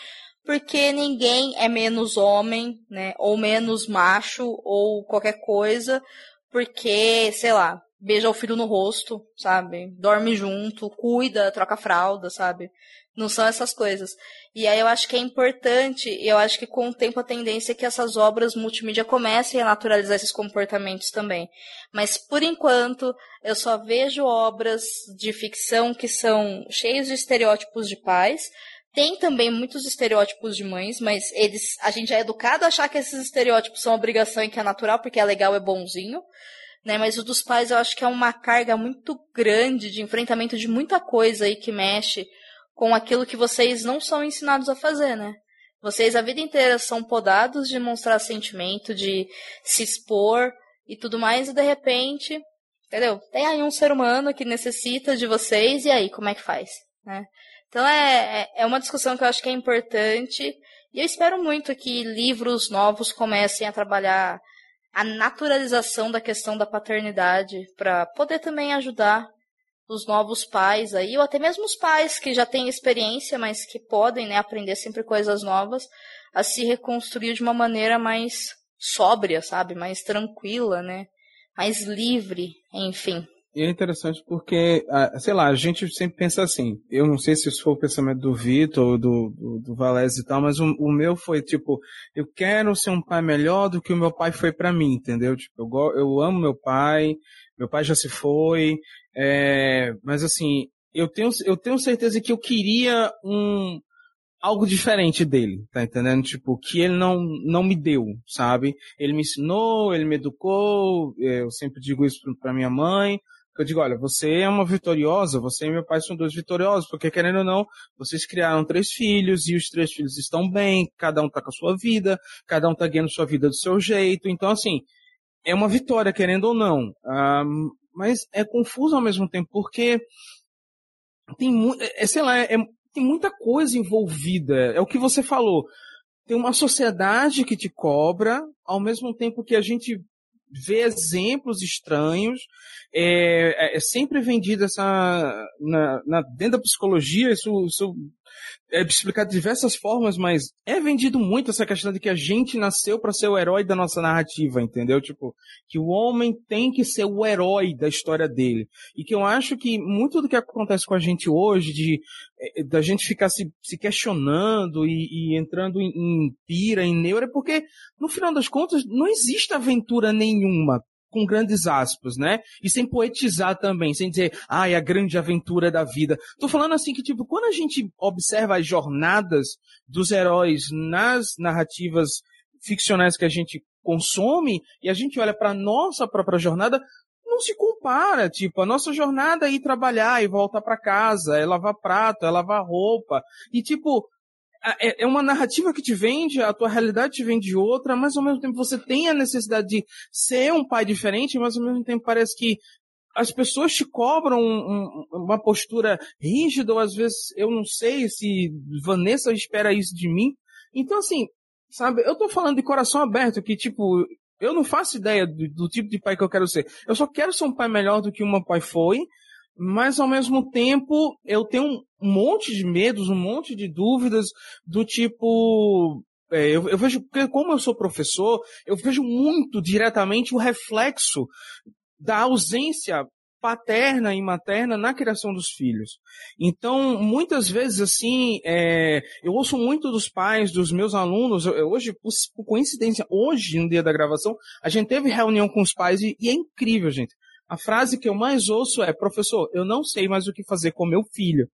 porque ninguém é menos homem, né? Ou menos macho ou qualquer coisa porque, sei lá, beija o filho no rosto, sabe? Dorme junto, cuida, troca fralda, sabe? Não são essas coisas. E aí eu acho que é importante, eu acho que com o tempo a tendência é que essas obras multimídia comecem a naturalizar esses comportamentos também. Mas por enquanto, eu só vejo obras de ficção que são cheias de estereótipos de pais. Tem também muitos estereótipos de mães, mas eles, a gente é educado a achar que esses estereótipos são obrigação e que é natural, porque é legal, é bonzinho. Né, mas o dos pais eu acho que é uma carga muito grande de enfrentamento de muita coisa aí que mexe com aquilo que vocês não são ensinados a fazer, né? Vocês a vida inteira são podados de mostrar sentimento, de se expor e tudo mais, e de repente, entendeu? Tem aí um ser humano que necessita de vocês, e aí, como é que faz? Né? Então é, é, é uma discussão que eu acho que é importante e eu espero muito que livros novos comecem a trabalhar a naturalização da questão da paternidade para poder também ajudar os novos pais aí, ou até mesmo os pais que já têm experiência, mas que podem né, aprender sempre coisas novas, a se reconstruir de uma maneira mais sóbria, sabe? Mais tranquila, né? Mais livre, enfim. É interessante porque, sei lá, a gente sempre pensa assim. Eu não sei se isso foi o pensamento do Vitor ou do, do, do e tal, mas o, o, meu foi tipo, eu quero ser um pai melhor do que o meu pai foi para mim, entendeu? Tipo, eu, eu amo meu pai, meu pai já se foi, é, mas assim, eu tenho, eu tenho certeza que eu queria um, algo diferente dele, tá entendendo? Tipo, que ele não, não me deu, sabe? Ele me ensinou, ele me educou, é, eu sempre digo isso pra minha mãe, eu digo, olha, você é uma vitoriosa, você e meu pai são dois vitoriosos, porque querendo ou não, vocês criaram três filhos e os três filhos estão bem, cada um tá com a sua vida, cada um tá ganhando sua vida do seu jeito, então assim, é uma vitória, querendo ou não. Um, mas é confuso ao mesmo tempo, porque tem muito, é, é, sei lá, é, tem muita coisa envolvida. É o que você falou. Tem uma sociedade que te cobra, ao mesmo tempo que a gente vê exemplos estranhos. É, é, é sempre vendido essa. Na, na, dentro da psicologia, isso, isso é explicado de diversas formas, mas é vendido muito essa questão de que a gente nasceu para ser o herói da nossa narrativa, entendeu? Tipo, que o homem tem que ser o herói da história dele. E que eu acho que muito do que acontece com a gente hoje, de é, da gente ficar se, se questionando e, e entrando em, em pira, em neura, é porque, no final das contas, não existe aventura nenhuma com grandes aspas, né? E sem poetizar também, sem dizer, ai, ah, a grande aventura da vida. Tô falando assim que, tipo, quando a gente observa as jornadas dos heróis nas narrativas ficcionais que a gente consome e a gente olha para nossa própria jornada, não se compara, tipo, a nossa jornada é ir trabalhar e voltar para casa, é lavar prato, é lavar roupa, e tipo, é, é uma narrativa que te vende, a tua realidade te vende outra, mas ao mesmo tempo você tem a necessidade de ser um pai diferente, mas ao mesmo tempo parece que as pessoas te cobram um, uma postura rígida, ou às vezes eu não sei se Vanessa espera isso de mim. Então, assim, sabe, eu tô falando de coração aberto, que tipo, eu não faço ideia do, do tipo de pai que eu quero ser. Eu só quero ser um pai melhor do que meu pai foi, mas ao mesmo tempo eu tenho um monte de medos, um monte de dúvidas do tipo. É, eu, eu, vejo, porque como eu sou professor, eu vejo muito diretamente o reflexo da ausência paterna e materna na criação dos filhos. Então, muitas vezes, assim, é, eu ouço muito dos pais, dos meus alunos, eu, hoje, por, por, coincidência, hoje, no dia da gravação, a gente teve reunião com os pais e, e é incrível, gente. A frase que eu mais ouço é, professor, eu não sei mais o que fazer com meu filho.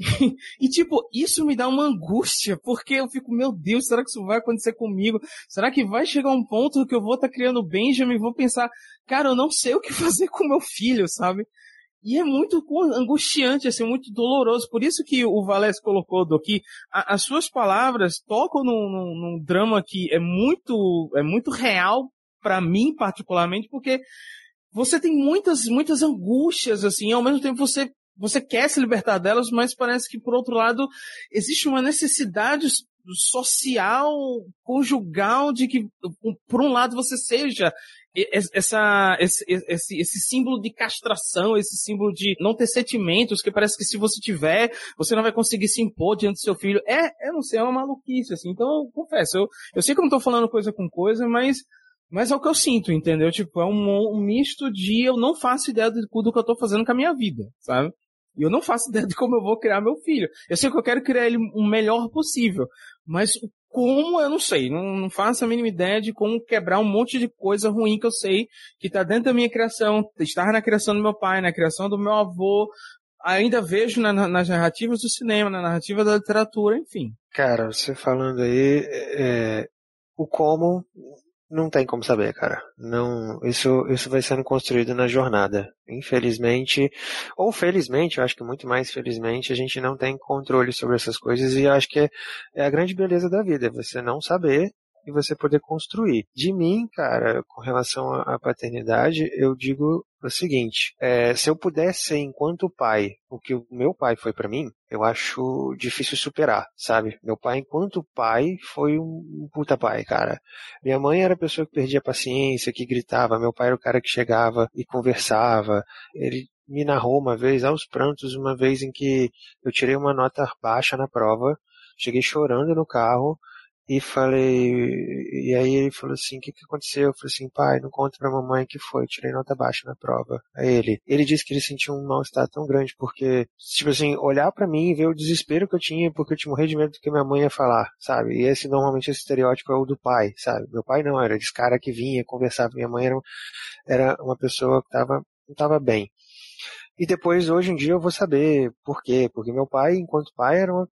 e, tipo, isso me dá uma angústia, porque eu fico, meu Deus, será que isso vai acontecer comigo? Será que vai chegar um ponto que eu vou estar tá criando Benjamin e vou pensar, cara, eu não sei o que fazer com meu filho, sabe? E é muito angustiante, assim, muito doloroso. Por isso que o Valés colocou, do que as suas palavras tocam num, num, num drama que é muito, é muito real para mim, particularmente, porque você tem muitas, muitas angústias, assim, ao mesmo tempo você, você quer se libertar delas, mas parece que, por outro lado, existe uma necessidade social, conjugal, de que, por um lado, você seja essa, esse, esse, esse símbolo de castração, esse símbolo de não ter sentimentos, que parece que se você tiver, você não vai conseguir se impor diante do seu filho. É, eu não sei, é uma maluquice, assim. Então, eu confesso, eu, eu sei que eu não tô falando coisa com coisa, mas mas é o que eu sinto, entendeu? Tipo, é um, um misto de eu não faço ideia do, do que eu tô fazendo com a minha vida, sabe? E eu não faço ideia de como eu vou criar meu filho. Eu sei que eu quero criar ele o melhor possível, mas como eu não sei, não, não, faço a mínima ideia de como quebrar um monte de coisa ruim que eu sei que tá dentro da minha criação, estar na criação do meu pai, na criação do meu avô, ainda vejo na, nas narrativas do cinema, na narrativa da literatura, enfim. Cara, você falando aí, é, o como não tem como saber, cara. Não, isso, isso vai sendo construído na jornada. Infelizmente, ou felizmente, eu acho que muito mais felizmente, a gente não tem controle sobre essas coisas e acho que é, é a grande beleza da vida, é você não saber e você poder construir. De mim, cara, com relação à paternidade, eu digo o seguinte: é, se eu pudesse ser enquanto pai o que o meu pai foi para mim, eu acho difícil superar, sabe? Meu pai, enquanto pai, foi um puta pai, cara. Minha mãe era a pessoa que perdia a paciência, que gritava. Meu pai era o cara que chegava e conversava. Ele me narrou uma vez, aos prantos, uma vez em que eu tirei uma nota baixa na prova, cheguei chorando no carro e falei, e aí ele falou assim, o que, que aconteceu? Eu falei assim, pai, não conta pra mamãe que foi, tirei nota baixa na prova. Aí ele, ele disse que ele sentiu um mal-estar tão grande, porque, tipo assim, olhar para mim e ver o desespero que eu tinha, porque eu tinha morrido de medo do que minha mãe ia falar, sabe? E esse, normalmente, esse estereótipo é o do pai, sabe? Meu pai não, era esse cara que vinha, conversava, minha mãe era, era uma pessoa que tava, não tava bem. E depois, hoje em dia, eu vou saber por quê. Porque meu pai, enquanto pai, era uma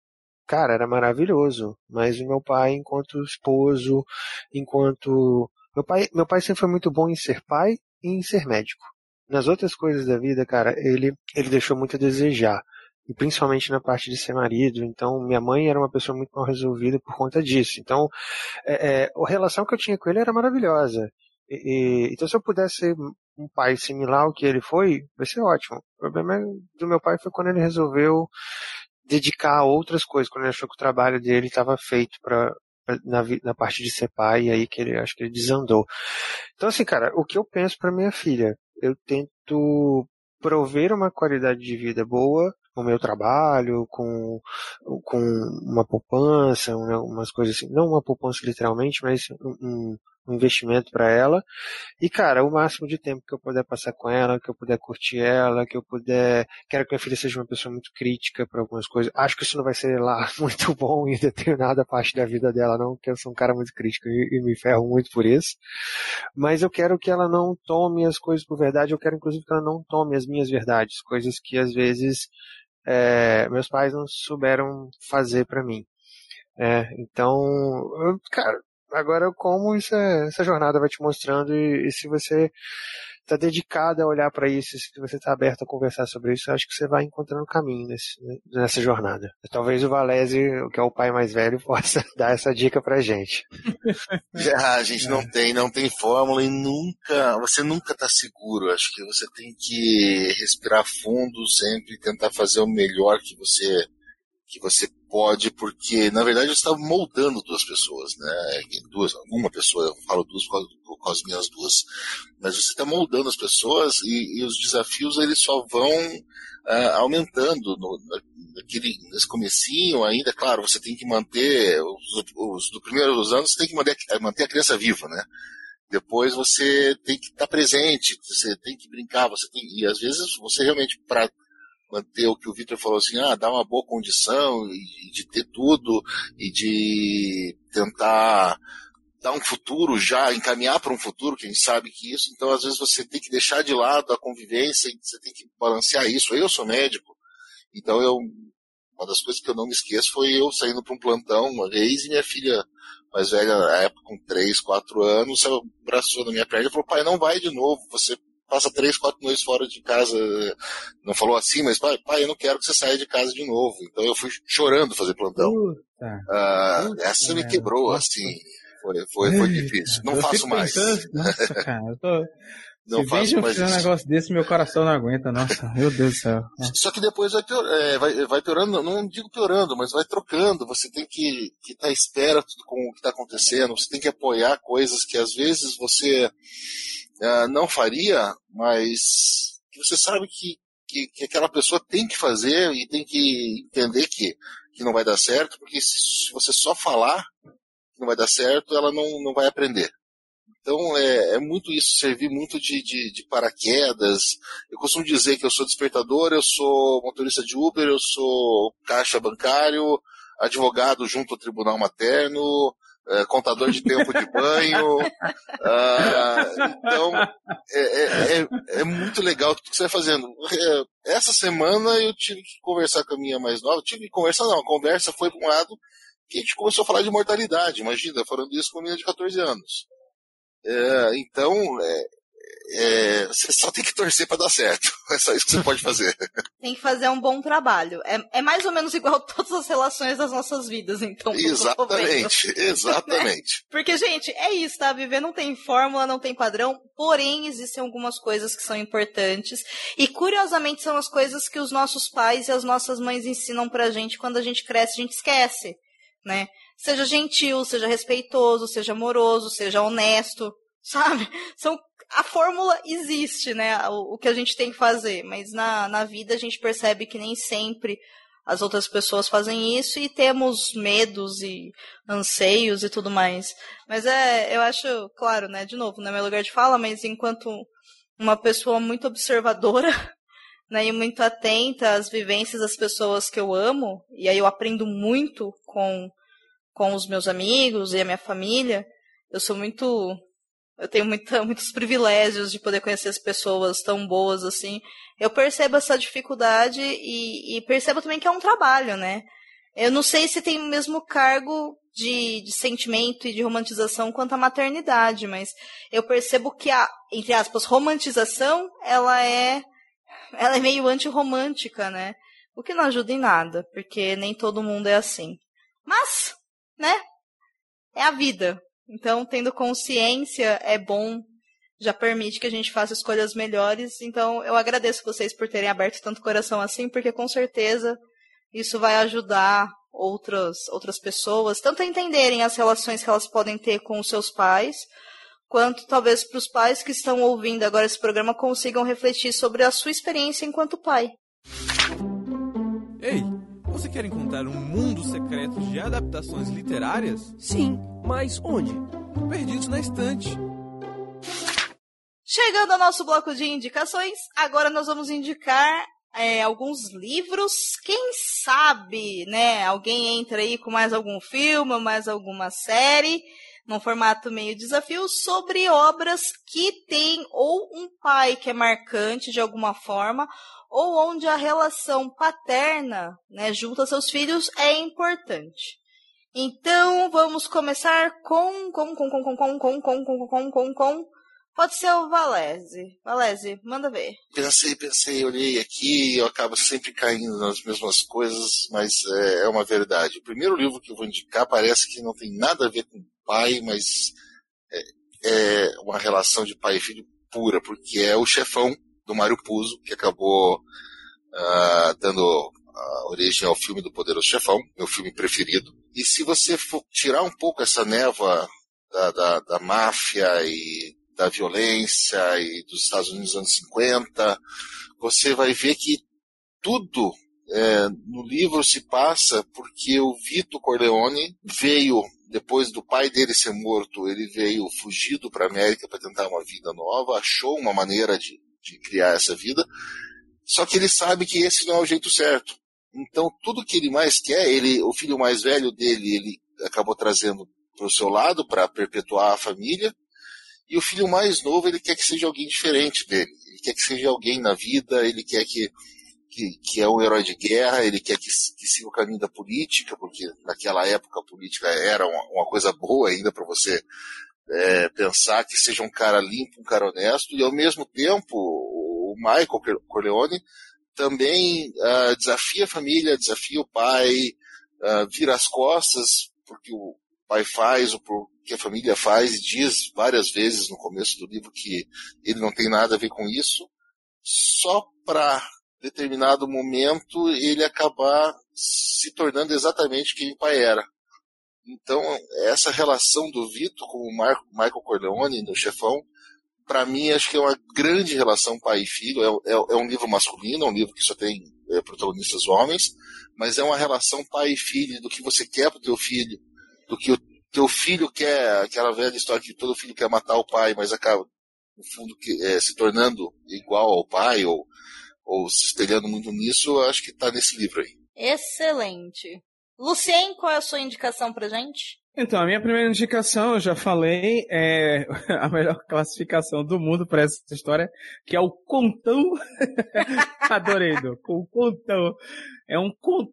cara, era maravilhoso. Mas o meu pai, enquanto esposo, enquanto. Meu pai, meu pai sempre foi muito bom em ser pai e em ser médico. Nas outras coisas da vida, cara, ele, ele deixou muito a desejar. E principalmente na parte de ser marido. Então, minha mãe era uma pessoa muito mal resolvida por conta disso. Então, é, é, a relação que eu tinha com ele era maravilhosa. E, então, se eu pudesse ser um pai similar ao que ele foi, vai ser ótimo. O problema do meu pai foi quando ele resolveu dedicar a outras coisas, quando ele achou que o trabalho dele estava feito para na, na, parte de ser pai, e aí que ele acho que ele desandou. Então, assim, cara, o que eu penso para minha filha? Eu tento prover uma qualidade de vida boa com o meu trabalho, com, com uma poupança, umas coisas assim. Não uma poupança literalmente, mas um, um investimento para ela. E, cara, o máximo de tempo que eu puder passar com ela, que eu puder curtir ela, que eu puder. Quero que minha filha seja uma pessoa muito crítica para algumas coisas. Acho que isso não vai ser lá muito bom em determinada parte da vida dela, não, porque eu sou um cara muito crítico e, e me ferro muito por isso. Mas eu quero que ela não tome as coisas por verdade, eu quero inclusive que ela não tome as minhas verdades, coisas que às vezes é, meus pais não souberam fazer para mim. É, então, eu, cara, agora como isso é, essa jornada vai te mostrando e, e se você está dedicado a olhar para isso, se você está aberto a conversar sobre isso, acho que você vai encontrando caminho nesse, nessa jornada. Talvez o Valese, que é o pai mais velho, possa dar essa dica pra gente. ah, a gente não tem, não tem fórmula e nunca, você nunca está seguro. Acho que você tem que respirar fundo sempre, tentar fazer o melhor que você que você pode, porque na verdade você está moldando duas pessoas, né? Duas, uma pessoa, eu falo duas por causa, por causa das minhas duas, mas você está moldando as pessoas e, e, os desafios eles só vão uh, aumentando no, naquele, nesse comecinho ainda, claro, você tem que manter os, os dos primeiros anos você tem que manter, manter a criança viva, né? Depois você tem que estar tá presente, você tem que brincar, você tem e às vezes você realmente para manter o que o Victor falou assim, ah, dar uma boa condição e, de ter tudo e de tentar dar um futuro já, encaminhar para um futuro, quem sabe que isso, então às vezes você tem que deixar de lado a convivência você tem que balancear isso. Eu sou médico, então eu uma das coisas que eu não me esqueço foi eu saindo para um plantão uma vez e minha filha mais velha, na época, com 3, 4 anos, abraçou na minha perna e falou, pai, não vai de novo, você passa três, quatro noites fora de casa. Não falou assim, mas pai, pai, eu não quero que você saia de casa de novo. Então eu fui chorando fazer plantão. Uh, essa me quebrou, nossa. assim. Foi, foi, foi difícil. Não eu faço mais. Pensando, nossa, cara, eu tô... Não Se faço mais um negócio desse, meu coração não aguenta, nossa, meu Deus do céu. Só que depois vai, pior, é, vai, vai, piorando, não digo piorando, mas vai trocando. Você tem que estar tá à espera com o que está acontecendo, você tem que apoiar coisas que às vezes você uh, não faria, mas que você sabe que, que, que, aquela pessoa tem que fazer e tem que entender que, que não vai dar certo, porque se, se você só falar que não vai dar certo, ela não, não vai aprender. Então é, é muito isso, servir muito de, de, de, paraquedas. Eu costumo dizer que eu sou despertador, eu sou motorista de Uber, eu sou caixa bancário, advogado junto ao tribunal materno, é, contador de tempo de banho. uh, então, é, é, é, é, muito legal o que você vai fazendo. É, essa semana eu tive que conversar com a minha mais nova. Tive que conversar, não. A conversa foi para um lado que a gente começou a falar de mortalidade. Imagina, falando isso com uma menina de 14 anos. É, então, é, é, você só tem que torcer para dar certo. É só isso que você pode fazer. Tem que fazer um bom trabalho. É, é mais ou menos igual todas as relações das nossas vidas, então. Exatamente, exatamente. Porque, gente, é isso, tá? Viver não tem fórmula, não tem padrão, porém existem algumas coisas que são importantes. E curiosamente são as coisas que os nossos pais e as nossas mães ensinam pra gente quando a gente cresce, a gente esquece, né? Seja gentil, seja respeitoso, seja amoroso, seja honesto, sabe? São a fórmula existe, né? O, o, que a gente tem que fazer, mas na, na vida a gente percebe que nem sempre as outras pessoas fazem isso e temos medos e anseios e tudo mais. Mas é, eu acho, claro, né? De novo, não é meu lugar de fala, mas enquanto uma pessoa muito observadora, né, e muito atenta às vivências das pessoas que eu amo, e aí eu aprendo muito com, com os meus amigos e a minha família. Eu sou muito eu tenho muita, muitos privilégios de poder conhecer as pessoas tão boas assim. Eu percebo essa dificuldade e, e percebo também que é um trabalho, né? Eu não sei se tem o mesmo cargo de, de sentimento e de romantização quanto a maternidade, mas eu percebo que a, entre aspas, romantização, ela é, ela é meio antirromântica, né? O que não ajuda em nada, porque nem todo mundo é assim. Mas, né? É a vida. Então, tendo consciência é bom, já permite que a gente faça escolhas melhores. Então, eu agradeço vocês por terem aberto tanto coração assim, porque com certeza isso vai ajudar outras, outras pessoas, tanto a entenderem as relações que elas podem ter com os seus pais, quanto talvez para os pais que estão ouvindo agora esse programa consigam refletir sobre a sua experiência enquanto pai. Ei, você quer encontrar um mundo secreto de adaptações literárias? Sim, mas onde? Perdidos na estante. Chegando ao nosso bloco de indicações, agora nós vamos indicar é, alguns livros. Quem sabe, né? Alguém entra aí com mais algum filme mais alguma série, num formato meio desafio, sobre obras que tem ou um pai que é marcante de alguma forma, ou onde a relação paterna, né, junto a seus filhos é importante. Então, vamos começar com com com com com com com com com com com com Pode ser o Valese. Valese, manda ver. Pensei, pensei, olhei aqui e eu acabo sempre caindo nas mesmas coisas, mas é, é, uma verdade. O primeiro livro que eu vou indicar parece que não tem nada a ver com pai, mas é, é uma relação de pai e filho pura, porque é o chefão do Mário Puzo, que acabou uh, dando uh, origem ao filme do Poderoso Chefão, meu filme preferido. E se você for tirar um pouco essa névoa da, da, da máfia e da violência e dos Estados Unidos dos anos 50, você vai ver que tudo é, no livro se passa porque o Vito Corleone veio, depois do pai dele ser morto, ele veio fugido para a América para tentar uma vida nova, achou uma maneira de, de criar essa vida, só que ele sabe que esse não é o jeito certo. Então, tudo que ele mais quer, ele, o filho mais velho dele, ele acabou trazendo para o seu lado para perpetuar a família, e o filho mais novo, ele quer que seja alguém diferente dele. Ele quer que seja alguém na vida, ele quer que, que, que é um herói de guerra, ele quer que, que siga o caminho da política, porque naquela época a política era uma, uma coisa boa ainda para você é, pensar que seja um cara limpo, um cara honesto, e ao mesmo tempo o Michael Corleone também uh, desafia a família, desafia o pai, uh, vira as costas porque o pai faz ou por que a família faz e diz várias vezes no começo do livro que ele não tem nada a ver com isso, só para determinado momento ele acabar se tornando exatamente quem o pai era. Então, essa relação do Vito com o Mar Michael Corleone no Chefão, para mim, acho que é uma grande relação pai e filho. É, é, é um livro masculino, é um livro que só tem é, protagonistas homens, mas é uma relação pai e filho, do que você quer pro teu filho, do que o teu filho quer, aquela velha história que todo filho quer matar o pai, mas acaba, no fundo, que, é, se tornando igual ao pai ou, ou se espelhando muito nisso, acho que está nesse livro aí. Excelente. Lucien, qual é a sua indicação pra gente? Então, a minha primeira indicação, eu já falei, é a melhor classificação do mundo para essa história, que é o contão. Adorei, do. O contão. É um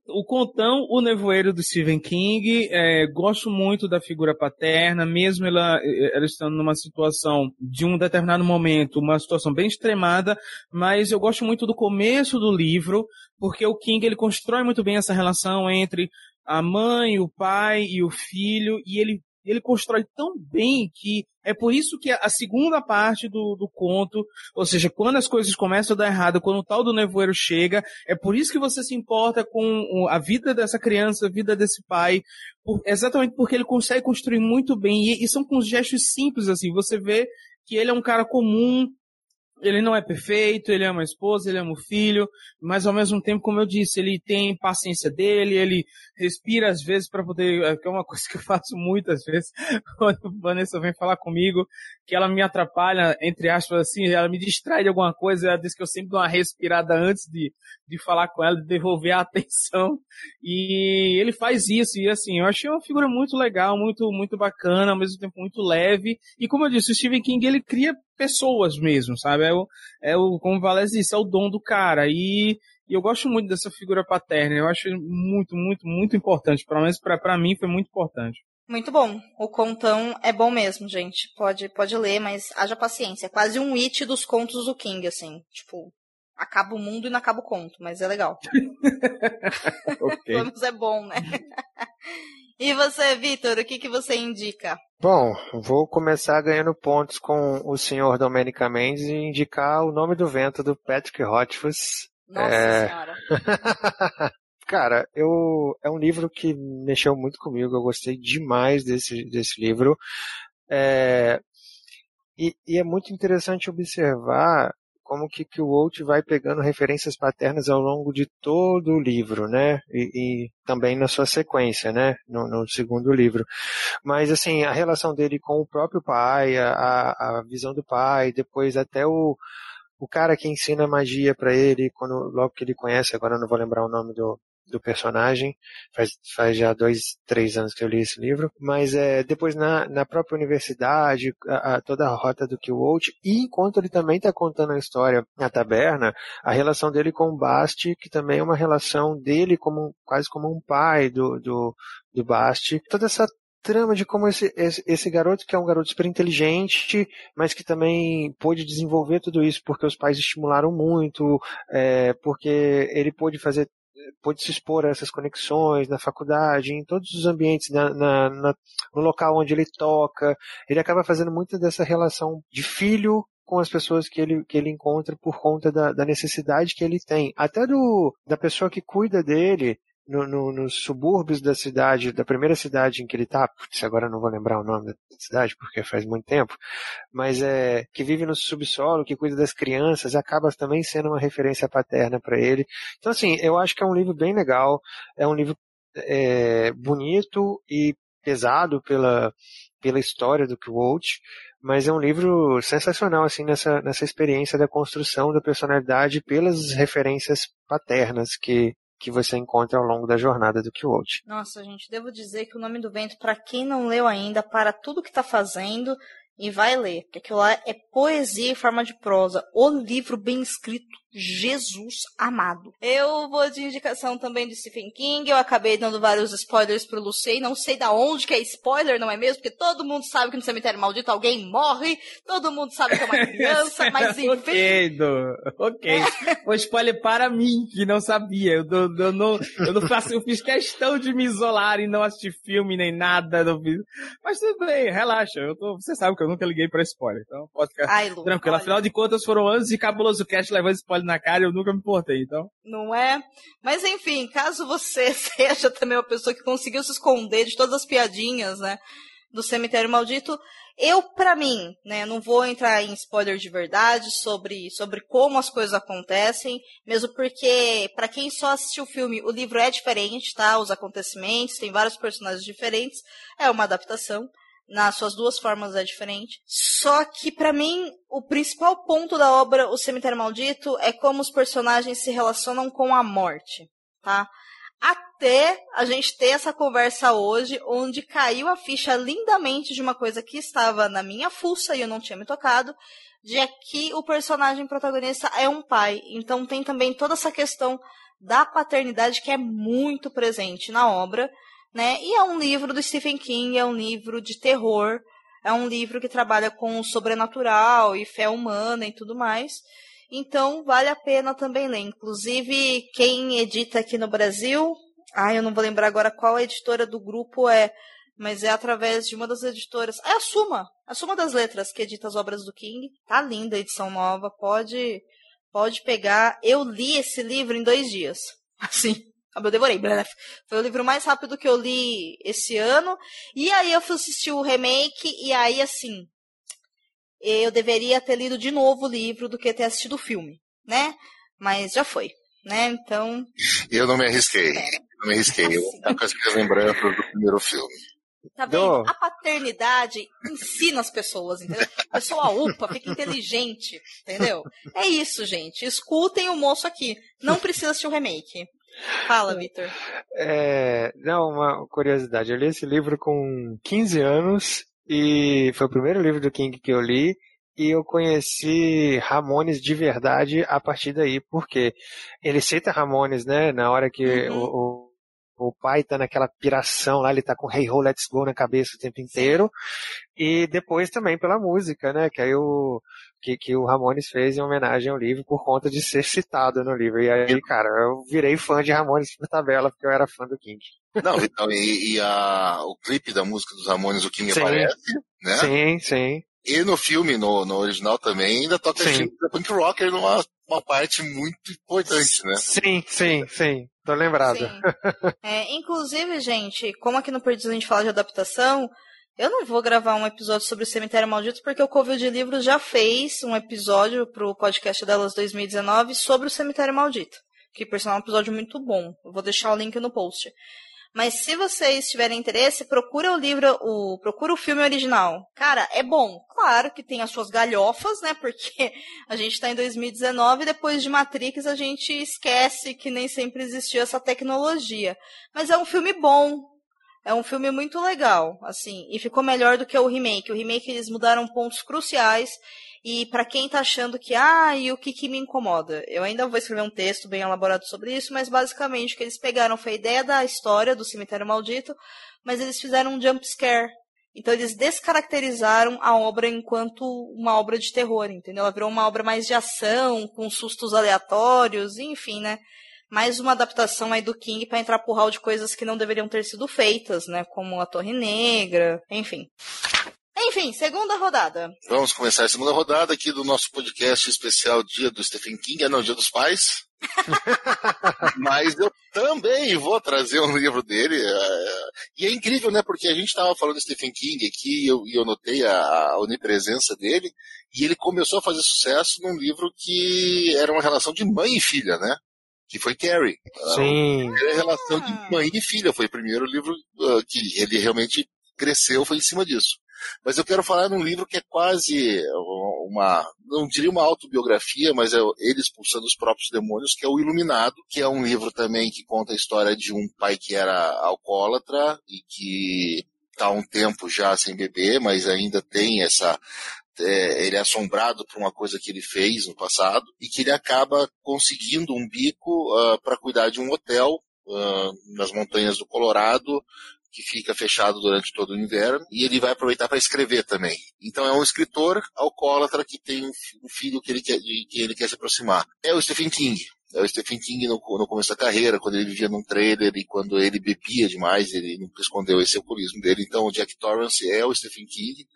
o contão, o nevoeiro do Stephen King. É, gosto muito da figura paterna, mesmo ela, ela estando numa situação de um determinado momento, uma situação bem extremada, mas eu gosto muito do começo do livro, porque o King ele constrói muito bem essa relação entre a mãe, o pai e o filho, e ele, ele constrói tão bem que é por isso que a segunda parte do, do conto, ou seja, quando as coisas começam a dar errado, quando o tal do nevoeiro chega, é por isso que você se importa com a vida dessa criança, a vida desse pai, por, exatamente porque ele consegue construir muito bem, e, e são com gestos simples, assim, você vê que ele é um cara comum, ele não é perfeito, ele ama a esposa, ele ama o filho, mas ao mesmo tempo, como eu disse, ele tem paciência dele, ele respira às vezes para poder, é, que é uma coisa que eu faço muitas vezes, quando a Vanessa vem falar comigo, que ela me atrapalha, entre aspas, assim, ela me distrai de alguma coisa, ela diz que eu sempre dou uma respirada antes de, de falar com ela, de devolver a atenção, e ele faz isso, e assim, eu achei uma figura muito legal, muito, muito bacana, ao mesmo tempo muito leve, e como eu disse, o Stephen King, ele cria pessoas mesmo, sabe? É o, é o como o Valés disse, é o dom do cara. E, E eu gosto muito dessa figura paterna. Eu acho muito, muito, muito importante. Pelo menos para mim foi muito importante. Muito bom. O contão é bom mesmo, gente. Pode, pode ler, mas haja paciência. É quase um it dos contos do King, assim. Tipo, acaba o mundo e não acaba o conto, mas é legal. okay. Pelo menos é bom, né? e você, Vitor, o que, que você indica? Bom, vou começar ganhando pontos com o senhor Domenica Mendes e indicar o nome do vento do Patrick Rothfuss. Nossa é... senhora. Cara, eu é um livro que mexeu muito comigo. Eu gostei demais desse, desse livro. É, e, e, é muito interessante observar como que, que o Walt vai pegando referências paternas ao longo de todo o livro, né? E, e também na sua sequência, né? No, no, segundo livro. Mas, assim, a relação dele com o próprio pai, a, a visão do pai, depois até o, o cara que ensina magia para ele, quando logo que ele conhece, agora não vou lembrar o nome do, do personagem. Faz, faz já dois, três anos que eu li esse livro. Mas é, depois na, na própria universidade, a, a, toda a rota do Kiwalt, e enquanto ele também está contando a história na taberna, a relação dele com o Basti, que também é uma relação dele como quase como um pai do, do, do Basti. Toda essa trama de como esse, esse, esse, garoto, que é um garoto super inteligente, mas que também pôde desenvolver tudo isso porque os pais estimularam muito, é, porque ele pôde fazer pôde se expor a essas conexões na faculdade, em todos os ambientes, na, na, na, no local onde ele toca. Ele acaba fazendo muito dessa relação de filho com as pessoas que ele, que ele encontra por conta da, da necessidade que ele tem. Até do, da pessoa que cuida dele, no, no, nos subúrbios da cidade, da primeira cidade em que ele está, se agora não vou lembrar o nome da cidade porque faz muito tempo, mas é que vive no subsolo, que cuida das crianças, acaba também sendo uma referência paterna para ele. Então assim, eu acho que é um livro bem legal, é um livro é, bonito e pesado pela pela história do Walt, mas é um livro sensacional assim nessa nessa experiência da construção da personalidade pelas referências paternas que que você encontra ao longo da jornada do Quixote. Nossa, gente, devo dizer que o Nome do Vento, para quem não leu ainda, para tudo que está fazendo e vai ler, porque aquilo lá é poesia em forma de prosa. O livro bem escrito Jesus amado. Eu vou de indicação também de Stephen King. Eu acabei dando vários spoilers pro Lucei. Não sei da onde que é spoiler, não é mesmo? Porque todo mundo sabe que no cemitério maldito alguém morre. Todo mundo sabe que é uma criança, mas enfim. ok, do... ok. É. spoiler para mim, que não sabia. Eu, eu, eu, não, eu não faço, eu fiz questão de me isolar e não assistir filme nem nada. Não fiz... Mas tudo bem, relaxa. Eu tô, você sabe que eu nunca liguei pra spoiler. Então pode ficar Ai, Lu, tranquilo. Olha. Afinal de contas, foram anos de Cabuloso Cast levando spoiler na cara eu nunca me importei, então. Não é? Mas enfim, caso você seja também uma pessoa que conseguiu se esconder de todas as piadinhas, né? Do cemitério maldito, eu, para mim, né, não vou entrar em spoiler de verdade sobre, sobre como as coisas acontecem, mesmo porque, para quem só assistiu o filme, o livro é diferente, tá? Os acontecimentos, tem vários personagens diferentes, é uma adaptação nas suas duas formas é diferente. Só que para mim o principal ponto da obra O Cemitério Maldito é como os personagens se relacionam com a morte, tá? Até a gente ter essa conversa hoje, onde caiu a ficha lindamente de uma coisa que estava na minha fuça e eu não tinha me tocado, de que o personagem protagonista é um pai. Então tem também toda essa questão da paternidade que é muito presente na obra né? E é um livro do Stephen King, é um livro de terror, é um livro que trabalha com o sobrenatural e fé humana e tudo mais. Então, vale a pena também ler. Inclusive, quem edita aqui no Brasil, ah, eu não vou lembrar agora qual editora do grupo é, mas é através de uma das editoras. É a Suma, a Suma das Letras, que edita as obras do King. Tá linda a edição nova, pode, pode pegar. Eu li esse livro em dois dias. Assim, eu devorei. Foi o livro mais rápido que eu li esse ano. E aí eu fui assistir o remake, e aí, assim, eu deveria ter lido de novo o livro do que ter assistido o filme, né? Mas já foi, né? Então. Eu não me arrisquei. É. Não me arrisquei. Assim. Eu com as lembranças do primeiro filme. Tá vendo? A paternidade ensina as pessoas, entendeu? A pessoa upa, fica inteligente, entendeu? É isso, gente. Escutem o moço aqui. Não precisa assistir o remake. Fala, Vitor. É, não, uma curiosidade. Eu li esse livro com 15 anos e foi o primeiro livro do King que eu li. e eu conheci Ramones de verdade a partir daí, porque ele cita Ramones, né, na hora que uhum. o, o, o, pai tá naquela piração lá, ele tá com Hey Ho, Let's Go na cabeça o tempo inteiro, e depois também pela música, né, que aí o, que, que o Ramones fez em homenagem ao livro por conta de ser citado no livro, e aí, cara, eu virei fã de Ramones por tabela, porque eu era fã do King. Não, então, e, e a, o clipe da música dos Ramones, o King sim. aparece, né? Sim, sim. E no filme, no, no original também, ainda toca sim. a Punk Rocker numa uma parte muito importante, né? Sim, sim, sim. Tô lembrado. Sim. É, inclusive, gente, como aqui no Perdido a gente fala de adaptação, eu não vou gravar um episódio sobre o Cemitério Maldito porque o Covil de Livros já fez um episódio pro podcast delas 2019 sobre o Cemitério Maldito. Que, por sinal, é um episódio muito bom. Eu vou deixar o link no post. Mas se vocês tiverem interesse, procura o livro, o, procura o filme original. Cara, é bom. Claro que tem as suas galhofas, né? Porque a gente tá em 2019 e depois de Matrix a gente esquece que nem sempre existiu essa tecnologia. Mas é um filme bom. É um filme muito legal, assim, e ficou melhor do que o remake. O remake eles mudaram pontos cruciais e para quem tá achando que, ah, e o que, que me incomoda? Eu ainda vou escrever um texto bem elaborado sobre isso, mas basicamente o que eles pegaram foi a ideia da história do Cemitério Maldito, mas eles fizeram um jump scare. Então eles descaracterizaram a obra enquanto uma obra de terror, entendeu? Ela virou uma obra mais de ação, com sustos aleatórios, enfim, né? Mais uma adaptação aí do King para entrar por hall de coisas que não deveriam ter sido feitas, né? Como a Torre Negra, enfim. Enfim, segunda rodada. Vamos começar a segunda rodada aqui do nosso podcast especial Dia do Stephen King, é não, Dia dos Pais. Mas eu também vou trazer um livro dele. É, e é incrível, né? Porque a gente estava falando do Stephen King aqui e eu, eu notei a, a onipresença dele. E ele começou a fazer sucesso num livro que era uma relação de mãe e filha, né? Que foi Carrie. Sim. Era a relação de mãe e filha. Foi o primeiro livro uh, que ele realmente cresceu, foi em cima disso. Mas eu quero falar num livro que é quase uma, não diria uma autobiografia, mas é ele expulsando os próprios demônios, que é o Iluminado, que é um livro também que conta a história de um pai que era alcoólatra e que está há um tempo já sem beber, mas ainda tem essa é, ele é assombrado por uma coisa que ele fez no passado e que ele acaba conseguindo um bico uh, ah, para cuidar de um hotel uh, nas montanhas do Colorado que fica fechado durante todo o inverno, e ele vai aproveitar para escrever também. Então é um escritor alcoólatra que tem um filho que ele quer, de que ele quer se aproximar. É o Stephen King. O Stephen King no, no começo da carreira, quando ele vivia num trailer e quando ele bebia demais, ele nunca escondeu esse alcoolismo dele. Então o Jack Torrance é o Stephen King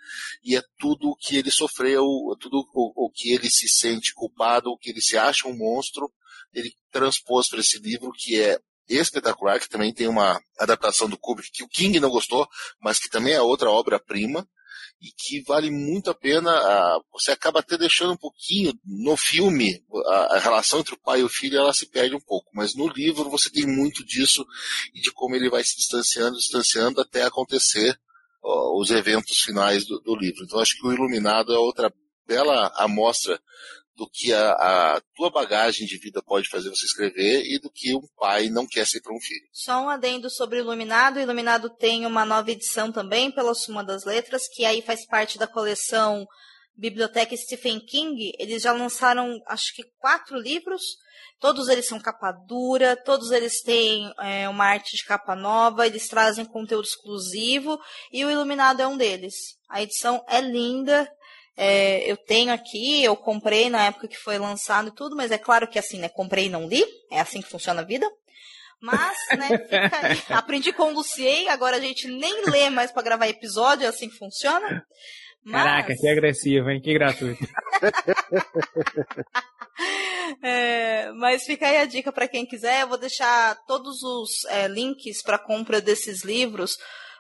e é tudo o que ele sofreu, tudo o, o que ele se sente culpado, o que ele se acha um monstro, ele transpôs para esse livro que é espetacular, que também tem uma adaptação do Kubrick que o King não gostou, mas que também é outra obra-prima e que vale muito a pena. você acaba até deixando um pouquinho no filme a, relação entre o pai e o filho ela se perde um pouco, mas no livro você tem muito disso e de como ele vai se distanciando, distanciando até acontecer os eventos finais do, do livro. Então acho que o Iluminado é outra bela amostra do que a, a, tua bagagem de vida pode fazer você escrever e do que um pai não quer ser para um filho. Só um adendo sobre Iluminado. Iluminado tem uma nova edição também pela Suma das Letras, que aí faz parte da coleção Biblioteca Stephen King. Eles já lançaram, acho que, quatro livros. Todos eles são capa dura, todos eles têm é, uma arte de capa nova, eles trazem conteúdo exclusivo e o Iluminado é um deles. A edição é linda, é, eu tenho aqui, eu comprei na época que foi lançado e tudo, mas é claro que assim, né? Comprei e não li, é assim que funciona a vida. Mas, né, fica aí. Aprendi com o Luciei, agora a gente nem lê mais para gravar episódio, é assim que funciona. Mas... Caraca, que agressivo, hein? Que gratuito. é, mas fica aí a dica para quem quiser. Eu vou deixar todos os é, links para compra desses livros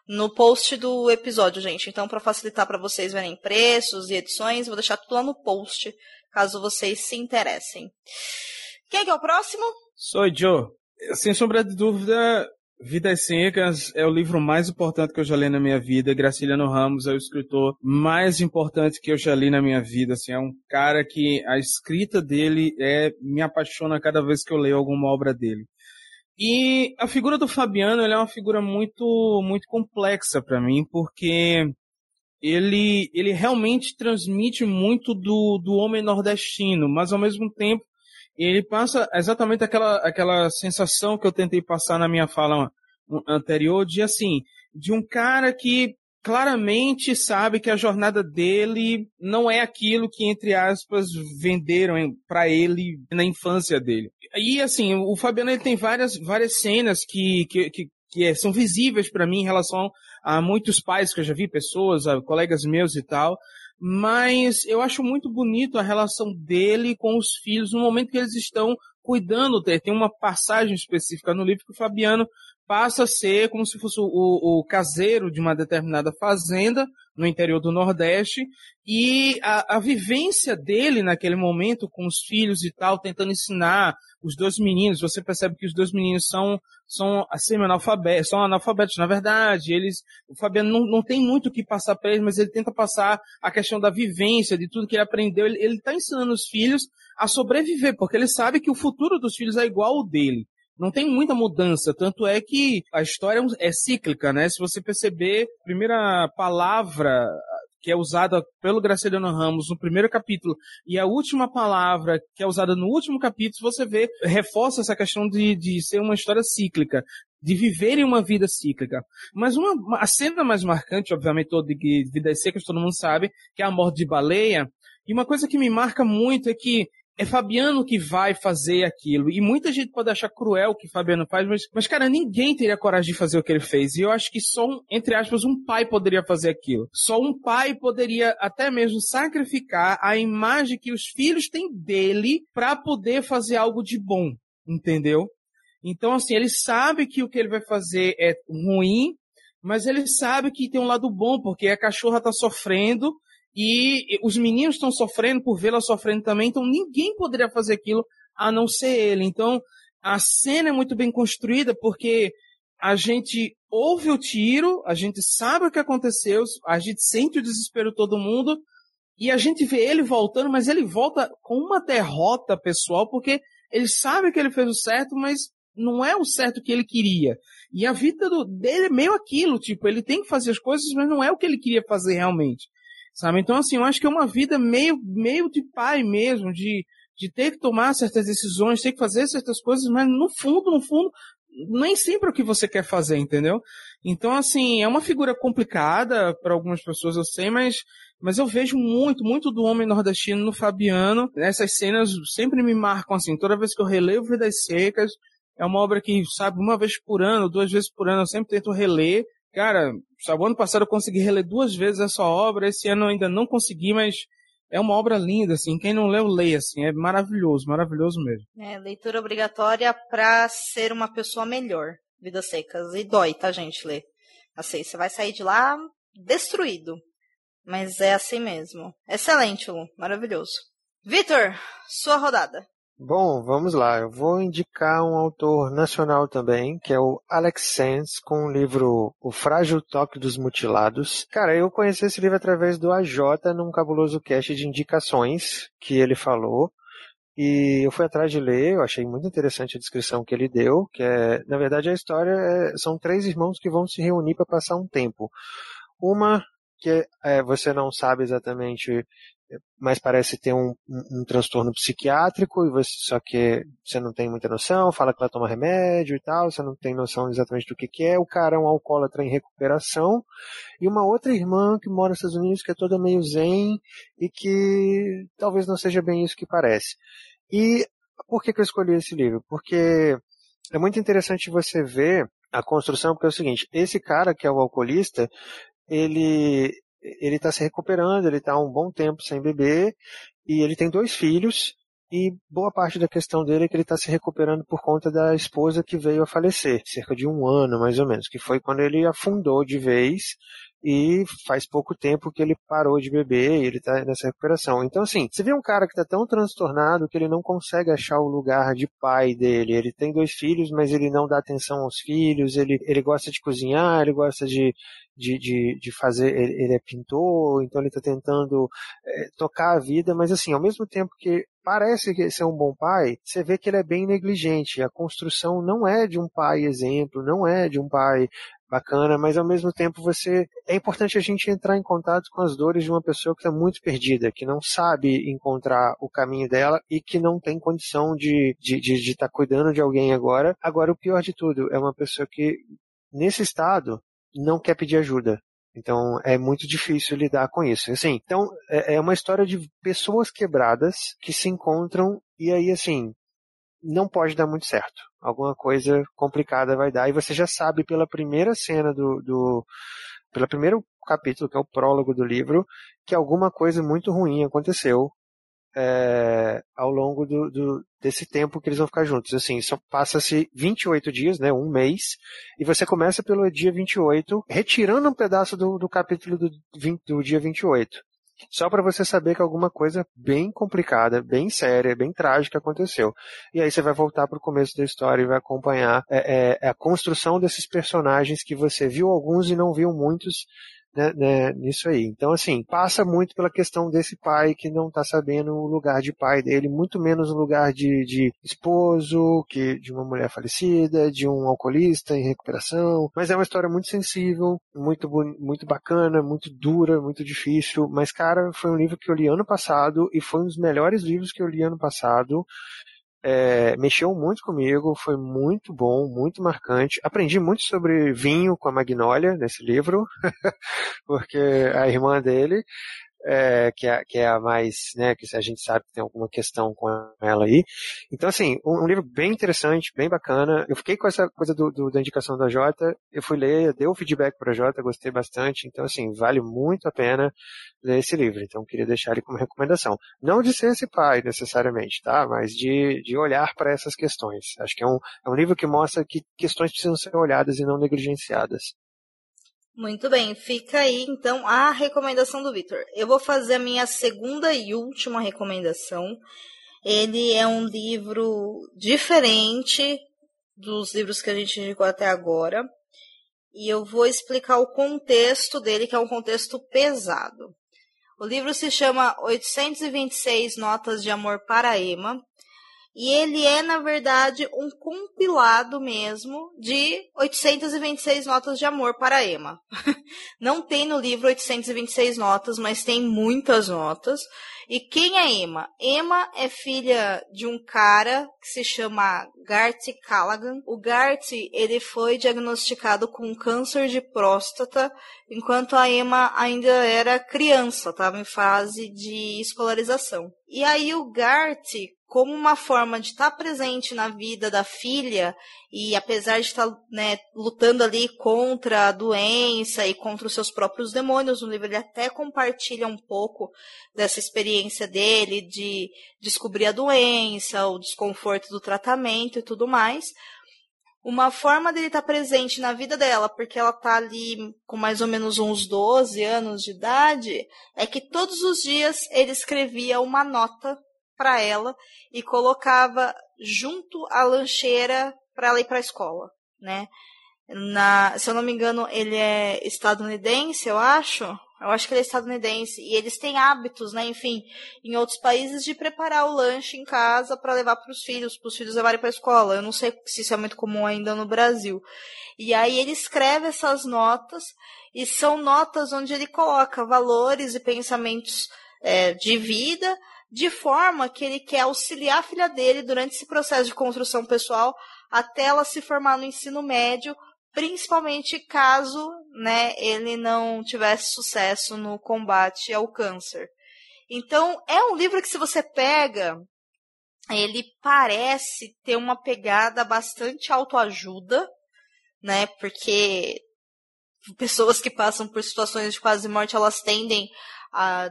no post do episódio, gente. Então, para facilitar para vocês verem preços e edições, vou deixar tudo lá no post, caso vocês se interessem. Quem é que é o próximo? Sou Joe. Sem sombra de dúvida, Vidas Secas é o livro mais importante que eu já li na minha vida. Graciliano Ramos é o escritor mais importante que eu já li na minha vida. Assim, é um cara que a escrita dele é me apaixona cada vez que eu leio alguma obra dele. E a figura do Fabiano é uma figura muito muito complexa para mim, porque ele, ele realmente transmite muito do, do homem nordestino, mas ao mesmo tempo ele passa exatamente aquela, aquela sensação que eu tentei passar na minha fala anterior de assim, de um cara que claramente sabe que a jornada dele não é aquilo que, entre aspas, venderam para ele na infância dele. E assim, o Fabiano ele tem várias, várias cenas que, que, que, que é, são visíveis para mim em relação a muitos pais que eu já vi, pessoas, colegas meus e tal, mas eu acho muito bonito a relação dele com os filhos no momento que eles estão cuidando. Tem uma passagem específica no livro que o Fabiano passa a ser como se fosse o, o, caseiro de uma determinada fazenda no interior do Nordeste e a, a, vivência dele naquele momento com os filhos e tal, tentando ensinar os dois meninos. Você percebe que os dois meninos são são assim, analfabetos, são analfabetos na verdade. Eles, o Fabiano não, não tem muito o que passar para eles, mas ele tenta passar a questão da vivência, de tudo que ele aprendeu. Ele está ensinando os filhos a sobreviver, porque ele sabe que o futuro dos filhos é igual ao dele não tem muita mudança, tanto é que a história é cíclica, né? Se você perceber, a primeira palavra que é usada pelo Graciliano Ramos no primeiro capítulo e a última palavra que é usada no último capítulo, você vê, reforça essa questão de, de ser uma história cíclica, de viverem uma vida cíclica. Mas uma, a cena mais marcante, obviamente, toda de Vidas Secas, todo mundo sabe, que é a morte de baleia, e uma coisa que me marca muito é que é Fabiano que vai fazer aquilo. E muita gente pode achar cruel o que Fabiano faz, mas, mas, cara, ninguém teria coragem de fazer o que ele fez. E eu acho que só, um, entre aspas, um pai poderia fazer aquilo. Só um pai poderia até mesmo sacrificar a imagem que os filhos têm dele para poder fazer algo de bom. Entendeu? Então, assim, ele sabe que o que ele vai fazer é ruim, mas ele sabe que tem um lado bom, porque a cachorra tá sofrendo, e os meninos estão sofrendo por vê-la sofrendo também, então ninguém poderia fazer aquilo a não ser ele. Então a cena é muito bem construída porque a gente ouve o tiro, a gente sabe o que aconteceu, a gente sente o desespero de todo mundo e a gente vê ele voltando, mas ele volta com uma derrota pessoal porque ele sabe que ele fez o certo, mas não é o certo que ele queria. E a vida do, dele é meio aquilo, tipo, ele tem que fazer as coisas, mas não é o que ele queria fazer realmente. Sabe? Então, assim, eu acho que é uma vida meio, meio de pai mesmo, de, de ter que tomar certas decisões, ter que fazer certas coisas, mas no fundo, no fundo, nem sempre é o que você quer fazer, entendeu? Então, assim, é uma figura complicada para algumas pessoas, eu sei, mas, mas eu vejo muito, muito do homem nordestino no Fabiano. Essas cenas sempre me marcam, assim, toda vez que eu relevo Vidas Secas, é uma obra que, sabe, uma vez por ano, duas vezes por ano, eu sempre tento reler, Cara, sabe, ano passado eu consegui reler duas vezes essa obra, esse ano eu ainda não consegui, mas é uma obra linda, assim. Quem não leu, leia, assim. É maravilhoso, maravilhoso mesmo. É, leitura obrigatória para ser uma pessoa melhor. Vidas secas. E dói, tá, gente, ler. Assim, você vai sair de lá destruído. Mas é assim mesmo. Excelente, Lu. Maravilhoso. Vitor, sua rodada. Bom, vamos lá. Eu vou indicar um autor nacional também, que é o Alex Sands, com o livro O Frágil Toque dos Mutilados. Cara, eu conheci esse livro através do AJ num cabuloso cast de indicações que ele falou. E eu fui atrás de ler, eu achei muito interessante a descrição que ele deu, que é, na verdade, a história é, são três irmãos que vão se reunir para passar um tempo. Uma que é, você não sabe exatamente mas parece ter um, um, um, transtorno psiquiátrico, e você, só que você não tem muita noção, fala que ela toma remédio e tal, você não tem noção exatamente do que, que é. O cara é um alcoólatra em recuperação, e uma outra irmã que mora nos Estados Unidos que é toda meio zen e que talvez não seja bem isso que parece. E por que, que eu escolhi esse livro? Porque é muito interessante você ver a construção, porque é o seguinte, esse cara que é o alcoolista, ele ele está se recuperando, ele está há um bom tempo sem beber e ele tem dois filhos e boa parte da questão dele é que ele está se recuperando por conta da esposa que veio a falecer, cerca de um ano mais ou menos, que foi quando ele afundou de vez e faz pouco tempo que ele parou de beber e ele está nessa recuperação. Então, assim, você vê um cara que está tão transtornado que ele não consegue achar o lugar de pai dele. Ele tem dois filhos, mas ele não dá atenção aos filhos, ele, ele gosta de cozinhar, ele gosta de, de, de, de fazer, ele, ele, é pintor, então ele está tentando é, tocar a vida, mas assim, ao mesmo tempo que parece ser um bom pai, você vê que ele é bem negligente. A construção não é de um pai exemplo, não é de um pai bacana, mas ao mesmo tempo você é importante a gente entrar em contato com as dores de uma pessoa que está muito perdida, que não sabe encontrar o caminho dela e que não tem condição de estar de, de, de tá cuidando de alguém agora. Agora, o pior de tudo é uma pessoa que nesse estado não quer pedir ajuda. Então é muito difícil lidar com isso. Assim, então é, é uma história de pessoas quebradas que se encontram e aí assim não pode dar muito certo. Alguma coisa complicada vai dar e você já sabe pela primeira cena do, do pelo primeiro capítulo que é o prólogo do livro que alguma coisa muito ruim aconteceu é, ao longo do, do, desse tempo que eles vão ficar juntos. Assim, só passa-se 28 dias, né, um mês, e você começa pelo dia 28, retirando um pedaço do, do capítulo do, 20, do dia 28. Só para você saber que alguma coisa bem complicada, bem séria, bem trágica aconteceu. E aí você vai voltar para o começo da história e vai acompanhar é, é, a construção desses personagens que você viu alguns e não viu muitos né, né, nisso aí. Então, assim, passa muito pela questão desse pai que não está sabendo o lugar de pai dele, muito menos o lugar de, de esposo, que de uma mulher falecida, de um alcoolista em recuperação. Mas é uma história muito sensível, muito, muito bacana, muito dura, muito difícil. Mas, cara, foi um livro que eu li ano passado e foi um dos melhores livros que eu li ano passado. É, mexeu muito comigo, foi muito bom, muito marcante. Aprendi muito sobre vinho com a Magnólia nesse livro, porque a irmã dele é, que, é, que é a mais, né, que a gente sabe que tem alguma questão com ela aí. Então, assim, um, um livro bem interessante, bem bacana. Eu fiquei com essa coisa do, do, da indicação da Jota, eu fui ler, dei o feedback para a Jota, gostei bastante. Então, assim, vale muito a pena ler esse livro. Então, queria deixar ele como recomendação. Não de ser esse pai, necessariamente, tá? Mas de, de olhar para essas questões. Acho que é um, é um livro que mostra que questões precisam ser olhadas e não negligenciadas. Muito bem, fica aí então a recomendação do Victor. Eu vou fazer a minha segunda e última recomendação. Ele é um livro diferente dos livros que a gente indicou até agora. E eu vou explicar o contexto dele, que é um contexto pesado. O livro se chama 826 Notas de Amor para Emma e ele é, na verdade, um compilado mesmo de 826 notas de amor para Emma. Não tem no livro 826 notas, mas tem muitas notas. E quem é Emma? Emma é filha de um cara que se chama Gart Callaghan. O Gart, ele foi diagnosticado com câncer de próstata, enquanto a Emma ainda era criança, estava em fase de escolarização. E aí o Gart como uma forma de estar presente na vida da filha e apesar de estar né, lutando ali contra a doença e contra os seus próprios demônios, no livro ele até compartilha um pouco dessa experiência dele de descobrir a doença, o desconforto do tratamento e tudo mais. Uma forma dele estar presente na vida dela, porque ela está ali com mais ou menos uns 12 anos de idade, é que todos os dias ele escrevia uma nota para ela e colocava junto à lancheira para ela ir para a escola, né? Na, se eu não me engano, ele é estadunidense, eu acho. Eu acho que ele é estadunidense. E eles têm hábitos, né? Enfim, em outros países, de preparar o lanche em casa para levar para os filhos, para os filhos levarem para a escola. Eu não sei se isso é muito comum ainda no Brasil. E aí ele escreve essas notas, e são notas onde ele coloca valores e pensamentos é, de vida de forma que ele quer auxiliar a filha dele durante esse processo de construção pessoal até ela se formar no ensino médio, principalmente caso né, ele não tivesse sucesso no combate ao câncer. Então, é um livro que, se você pega, ele parece ter uma pegada bastante autoajuda, né? Porque pessoas que passam por situações de quase morte, elas tendem a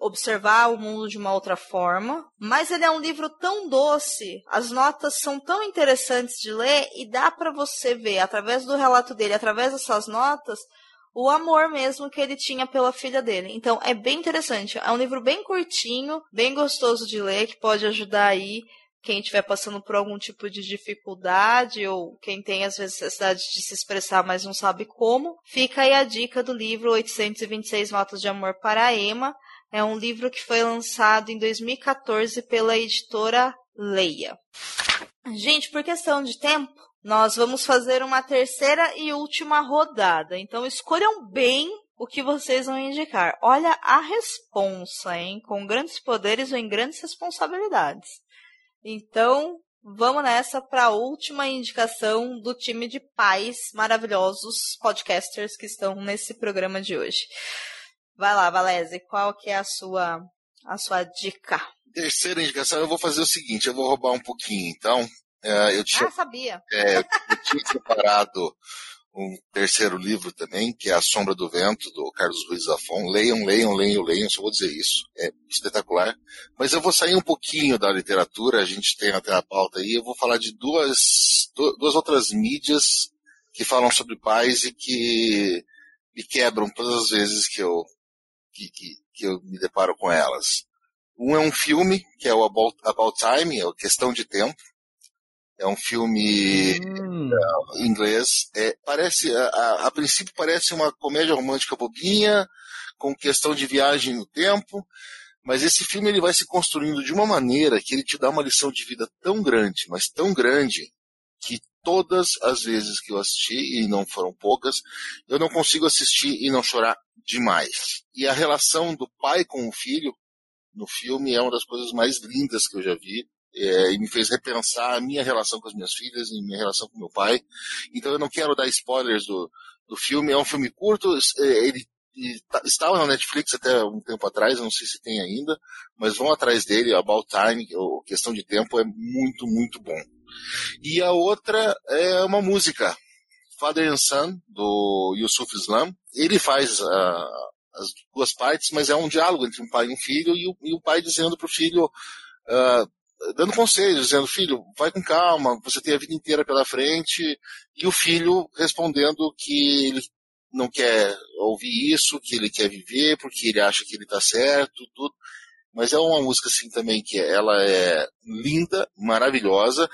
observar o mundo de uma outra forma, mas ele é um livro tão doce, as notas são tão interessantes de ler e dá para você ver através do relato dele, através dessas notas, o amor mesmo que ele tinha pela filha dele. Então é bem interessante, é um livro bem curtinho, bem gostoso de ler, que pode ajudar aí quem estiver passando por algum tipo de dificuldade ou quem tem às vezes necessidade de se expressar, mas não sabe como. Fica aí a dica do livro 826 Notas de Amor para a Emma. É um livro que foi lançado em 2014 pela editora Leia. Gente, por questão de tempo, Nós vamos fazer uma terceira e última rodada. Então escolham bem o que vocês vão indicar. Olha a responsa, hein? Com grandes poderes vem grandes responsabilidades. Então, vamos nessa para a última indicação do time de pais maravilhosos podcasters que estão nesse programa de hoje. Vai lá, Valese, qual que é a sua a sua dica? Terceira indicação, eu vou fazer o seguinte, eu vou roubar um pouquinho, então. É, eu tinha, ah, sabia. É, eu tinha separado um terceiro livro também, que é A Sombra do Vento, do Carlos Ruiz Zafon. Leiam, leiam, leiam, leiam, só vou dizer isso. É espetacular. Mas eu vou sair um pouquinho da literatura, a gente tem até a pauta aí, eu vou falar de duas, duas outras mídias que falam sobre pais e que me quebram todas as vezes que eu, que, que, que eu me deparo com elas. Um é um filme, que é o About, About Time, é o Questão de Tempo, é um filme hum. em inglês. É, parece, a, a, princípio parece uma comédia romântica bobinha, com questão de viagem no tempo, mas esse filme ele vai se construindo de uma maneira que ele te dá uma lição de vida tão grande, mas tão grande, que todas as vezes que eu assisti, e não foram poucas, eu não consigo assistir e não chorar demais. E a relação do pai com o filho no filme é uma das coisas mais lindas que eu já vi é, e me fez repensar a minha relação com as minhas filhas e minha relação com meu pai. Então eu não quero dar spoilers do, do filme. É um filme curto, é, ele, ele tá, estava na Netflix até um tempo atrás, não sei se tem ainda, mas vão atrás dele, About Time, ou Questão de Tempo, é muito, muito bom. E a outra é uma música, Father and Son, do Yusuf Islam. Ele faz uh, as duas partes, mas é um diálogo entre um pai e um filho, e o, e o pai dizendo para o filho, uh, dando conselhos, dizendo, filho, vai com calma, você tem a vida inteira pela frente, e o filho respondendo que ele não quer ouvir isso, que ele quer viver, porque ele acha que ele está certo, tudo. Mas é uma música assim também que ela é linda, maravilhosa.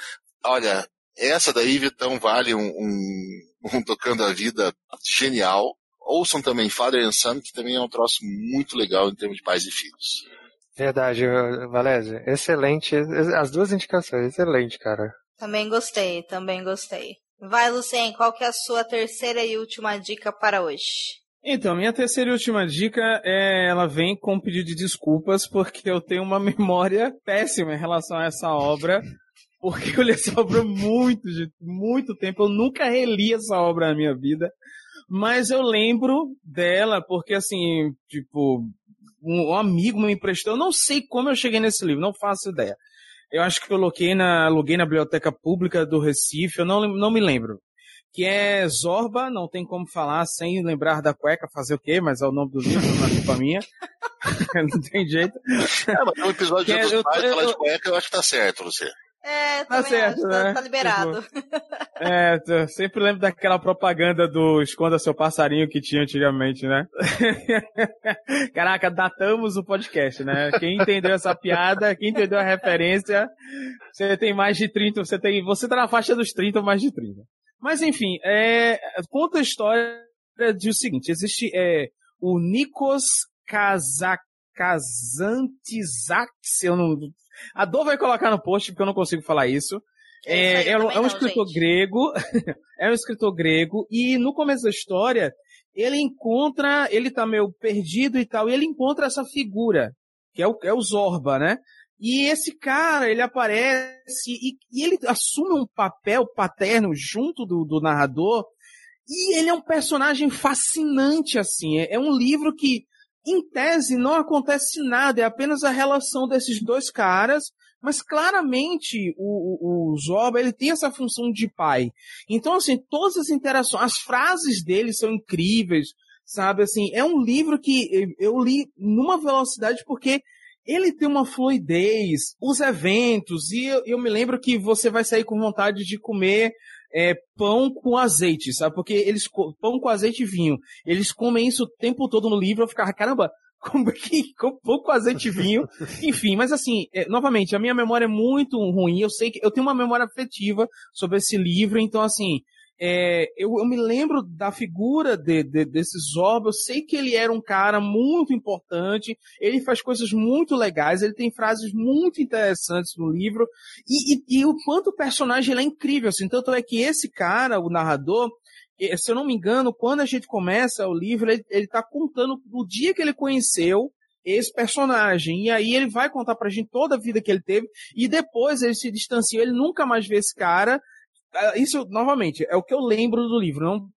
Olha, essa daí, Vitão, vale um, um, um Tocando a Vida genial. Ouçam também Father and Son, que também é um troço muito legal em termos de pais e filhos. Verdade, Valézia. Excelente. As duas indicações, excelente, cara. Também gostei, também gostei. Vai, Lucien, qual que é a sua terceira e última dica para hoje? Então, minha terceira e última dica é, ela vem com um pedido de desculpas, porque eu tenho uma memória péssima em relação a essa obra, porque eu li essa obra muito, muito tempo, eu nunca reli essa obra na minha vida, mas eu lembro dela, porque assim, tipo, um, amigo me emprestou. Eu não sei como eu cheguei nesse livro, não faço ideia. Eu acho que eu coloquei na, aluguei na biblioteca pública do Recife, eu não, não me lembro. Que é Zorba, não tem como falar sem lembrar da cueca, fazer o quê, mas é o nome do livro, não é culpa minha. não tem jeito. É, mas um episódio de é, eu, pais, eu, falar de cueca, eu acho que tá certo, você. É, tá certo, acho, tá, né? tá, liberado. Tipo, é, sempre lembro daquela propaganda do Esconda Seu Passarinho que tinha antigamente, né? Caraca, datamos o podcast, né? Quem entendeu essa piada, quem entendeu a referência, você tem mais de 30, você tem, você tá na faixa dos 30 ou mais de 30. Mas enfim, é, conta a história de o seguinte, existe é, o Nikos Kazak Kazantizak, se eu não a Dor vai colocar no post, porque eu não consigo falar isso. É, é, um, é um escritor gente. grego, é um escritor grego, e no começo da história, ele encontra, ele tá meio perdido e tal, e ele encontra essa figura, que é o, é o Zorba, né? E esse cara, ele aparece e, e ele assume um papel paterno junto do, do, narrador, e ele é um personagem fascinante, assim. É, é um livro que em tese, não acontece nada, é apenas a relação desses dois caras, mas claramente o, o, o Zoba, ele tem essa função de pai. Então, assim, todas as interações, as frases dele são incríveis, sabe? Assim, é um livro que eu li numa velocidade porque ele tem uma fluidez, os eventos, e eu, eu me lembro que você vai sair com vontade de comer é, pão com azeite, sabe? Porque eles, pão com azeite e vinho, eles comem isso o tempo todo no livro, eu ficava, caramba, como que, com pão com azeite e vinho, enfim, mas assim, é, novamente, a minha memória é muito ruim, eu sei que, eu tenho uma memória afetiva sobre esse livro, então assim, é, eu, eu, me lembro da figura de, de, desse Zorba, eu sei que ele era um cara muito importante, ele faz coisas muito legais, ele tem frases muito interessantes no livro, e, e, e o quanto o personagem é incrível, assim, tanto é que esse cara, o narrador, se eu não me engano, quando a gente começa o livro, ele, ele tá contando o dia que ele conheceu esse personagem. E aí ele vai contar pra gente toda a vida que ele teve, e depois ele se distancia, ele nunca mais vê esse cara, isso, novamente, é o que eu lembro do livro. Não,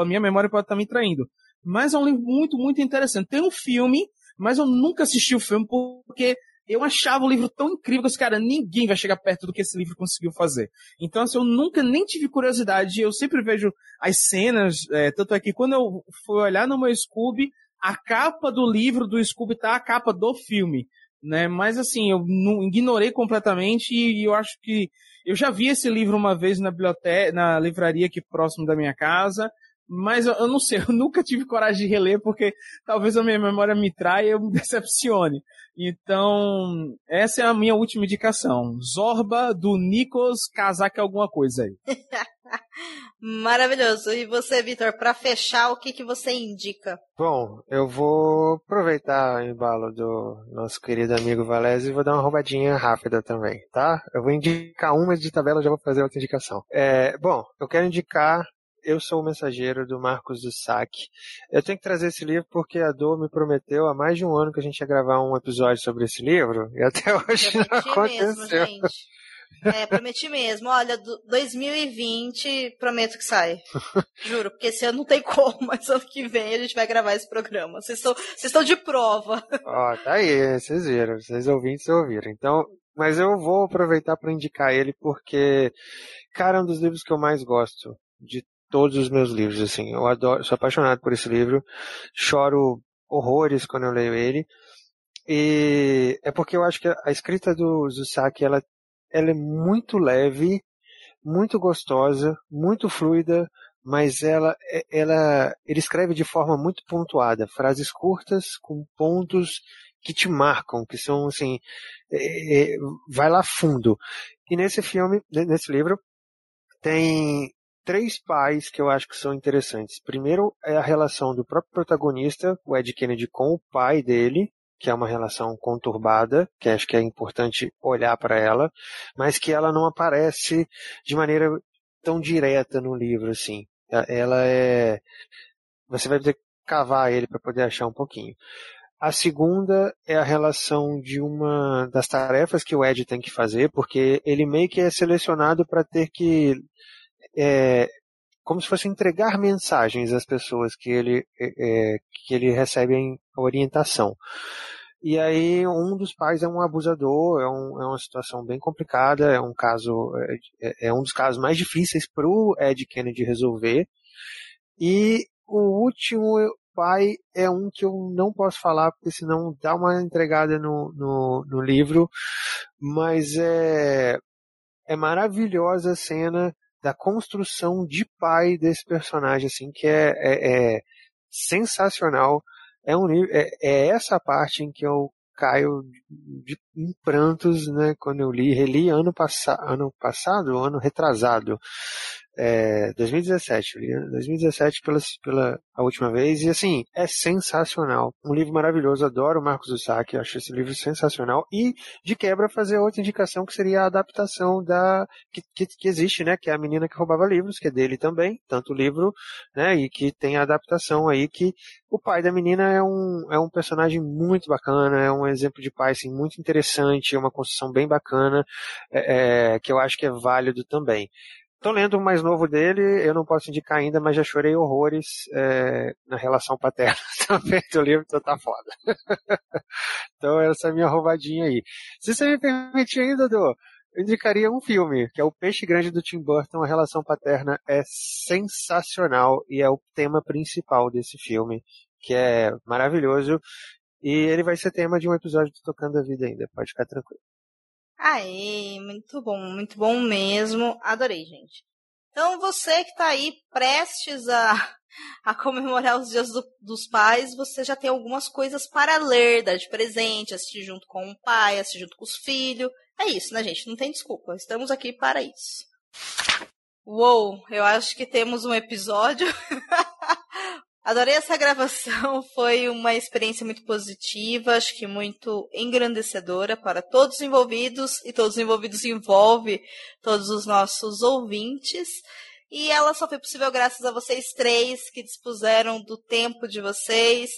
a minha memória pode estar me traindo. Mas é um livro muito, muito interessante. Tem um filme, mas eu nunca assisti o filme porque eu achava o livro tão incrível que, cara, ninguém vai chegar perto do que esse livro conseguiu fazer. Então, assim, eu nunca nem tive curiosidade. Eu sempre vejo as cenas, é, tanto é que quando eu fui olhar no meu Scooby, a capa do livro do Scooby tá a capa do filme. Né? Mas assim, eu não, ignorei completamente e, e eu acho que eu já vi esse livro uma vez na biblioteca, na livraria aqui próximo da minha casa, mas eu, eu, não sei, eu nunca tive coragem de reler porque talvez a minha memória me traia e eu me decepcione. Então, essa é a minha última indicação. Zorba do Nikos Kazak alguma coisa aí. Maravilhoso. E você, Vitor, para fechar, o que, que você indica? Bom, eu vou aproveitar o embalo do nosso querido amigo Valese e vou dar uma roubadinha rápida também, tá? Eu vou indicar uma de tabela, já vou fazer outra indicação. É, bom, eu quero indicar eu sou o mensageiro do Marcos do Saque. Eu tenho que trazer esse livro porque a Dor me prometeu há mais de um ano que a gente ia gravar um episódio sobre esse livro e até hoje não aconteceu. Mesmo, é, prometi mesmo. Olha, 2020, prometo que sai. Juro, porque esse ano não tem como, mas ano que vem a gente vai gravar esse programa. Vocês estão, vocês estão de prova. Ó, tá aí, vocês viram, vocês ouvintes ouviram. Então, mas eu vou aproveitar para indicar ele porque, cara, é um dos livros que eu mais gosto de todos os meus livros, assim. Eu adoro, sou apaixonado por esse livro. Choro horrores quando eu leio ele. E é porque eu acho que a escrita do Zusaki, ela, ela é muito leve, muito gostosa, muito fluida, mas ela, ela, ele escreve de forma muito pontuada, frases curtas com pontos que te marcam, que são assim, é, é, vai lá fundo. E nesse filme, nesse livro, tem três pais que eu acho que são interessantes. Primeiro é a relação do próprio protagonista, o Ed Kennedy, com o pai dele, que é uma relação conturbada, que acho que é importante olhar para ela, mas que ela não aparece de maneira tão direta no livro assim. Ela é você vai ter que cavar ele para poder achar um pouquinho. A segunda é a relação de uma das tarefas que o Ed tem que fazer, porque ele meio que é selecionado para ter que é, como se fosse entregar mensagens às pessoas que ele, é, é que ele recebe orientação. E aí um dos pais é um abusador, é, um, é uma situação bem complicada, é um caso, é, é um dos casos mais difíceis para o Ed Kennedy resolver. E o último pai é um que eu não posso falar, porque senão dá uma entregada no, no, no livro, mas é, é maravilhosa a cena da construção de pai desse personagem, assim, que é, é, é sensacional. É, um, é, é essa parte em que eu caio de, em prantos, né, quando eu li, reli ano, passa, ano passado, ano retrasado, é, 2017, 2017 pela, pela a última vez, e assim, é sensacional. Um livro maravilhoso, adoro o Marcos Usaki, acho esse livro sensacional, e de quebra fazer outra indicação que seria a adaptação da, que, que, que, existe, né, que é a menina que roubava livros, que é dele também, tanto o livro, né, e que tem a adaptação aí que o pai da menina é um, é um personagem muito bacana, é um exemplo de pai, assim, muito interessante, é uma construção bem bacana, é, é, que eu acho que é válido também. Tô lendo o mais novo dele, eu não posso indicar ainda, mas já chorei horrores é, na relação paterna também do livro, então tá foda. então essa é a minha roubadinha aí. Se você me permitir ainda, Dô, eu indicaria um filme, que é O Peixe Grande do Tim Burton, a relação paterna é sensacional e é o tema principal desse filme, que é maravilhoso. E ele vai ser tema de um episódio de Tocando a Vida ainda, pode ficar tranquilo. Aê, muito bom, muito bom mesmo. Adorei, gente. Então, você que está aí prestes a, a comemorar os dias do, dos pais, você já tem algumas coisas para ler, dar de presente, assistir junto com o pai, assistir junto com os filhos. É isso, né, gente? Não tem desculpa. Estamos aqui para isso. Uou, eu acho que temos um episódio. Adorei essa gravação, foi uma experiência muito positiva, acho que muito engrandecedora para todos os envolvidos, e todos os envolvidos envolve todos os nossos ouvintes. E ela só foi possível graças a vocês três que dispuseram do tempo de vocês,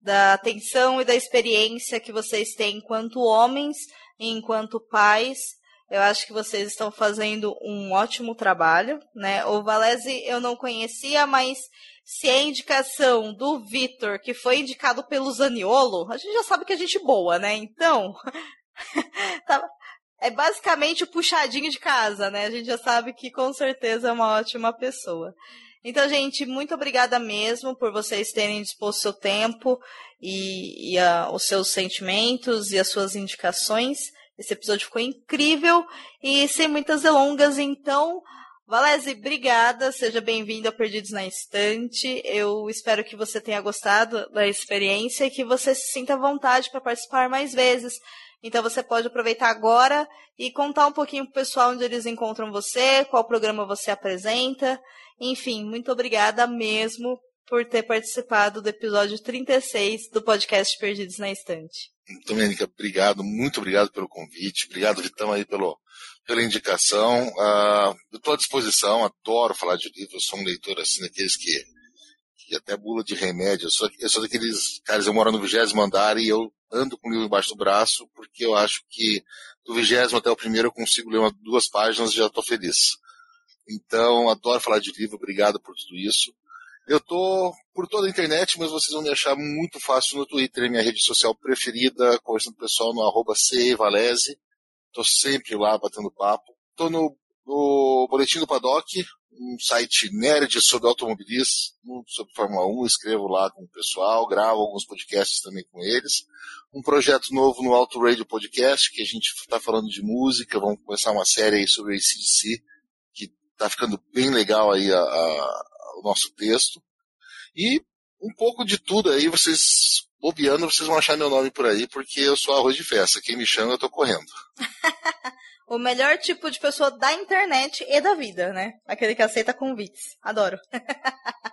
da atenção e da experiência que vocês têm enquanto homens e enquanto pais. Eu acho que vocês estão fazendo um ótimo trabalho, né? O Valese eu não conhecia, mas se é indicação do Vitor, que foi indicado pelo Zaniolo, a gente já sabe que a gente boa, né? Então, tá, é basicamente o puxadinho de casa, né? A gente já sabe que com certeza é uma ótima pessoa. Então, gente, muito obrigada mesmo por vocês terem disposto seu tempo e, e a, os seus sentimentos e as suas indicações. Esse episódio ficou incrível e sem muitas delongas, então Valese, obrigada. Seja bem-vindo a Perdidos na Estante. Eu espero que você tenha gostado da experiência e que você se sinta à vontade para participar mais vezes. Então você pode aproveitar agora e contar um pouquinho pro pessoal onde eles encontram você, qual programa você apresenta. Enfim, muito obrigada mesmo por ter participado do episódio 36 do podcast Perdidos na Estante. Domênica, obrigado, muito obrigado pelo convite, obrigado Vitão aí pelo, pela indicação. Uh, eu estou à disposição, adoro falar de livro, eu sou um leitor assim, daqueles que, que até bula de remédio. Eu sou, eu sou daqueles caras, eu moro no vigésimo andar e eu ando com o livro embaixo do braço, porque eu acho que do vigésimo até o primeiro eu consigo ler uma, duas páginas e já estou feliz. Então, adoro falar de livro, obrigado por tudo isso. Eu tô por toda a internet, mas vocês vão me achar muito fácil no Twitter, minha rede social preferida, conversando com o pessoal no arroba. Tô sempre lá batendo papo. Tô no, no Boletim do Paddock, um site nerd sobre automobilismo, sobre Fórmula 1, escrevo lá com o pessoal, gravo alguns podcasts também com eles. Um projeto novo no Auto Radio Podcast, que a gente está falando de música, vamos começar uma série aí sobre ACDC, que tá ficando bem legal aí a, a, o nosso texto. E um pouco de tudo aí, vocês bobeando, vocês vão achar meu nome por aí, porque eu sou arroz de festa. Quem me chama, eu tô correndo. o melhor tipo de pessoa da internet e da vida, né? Aquele que aceita convites. Adoro.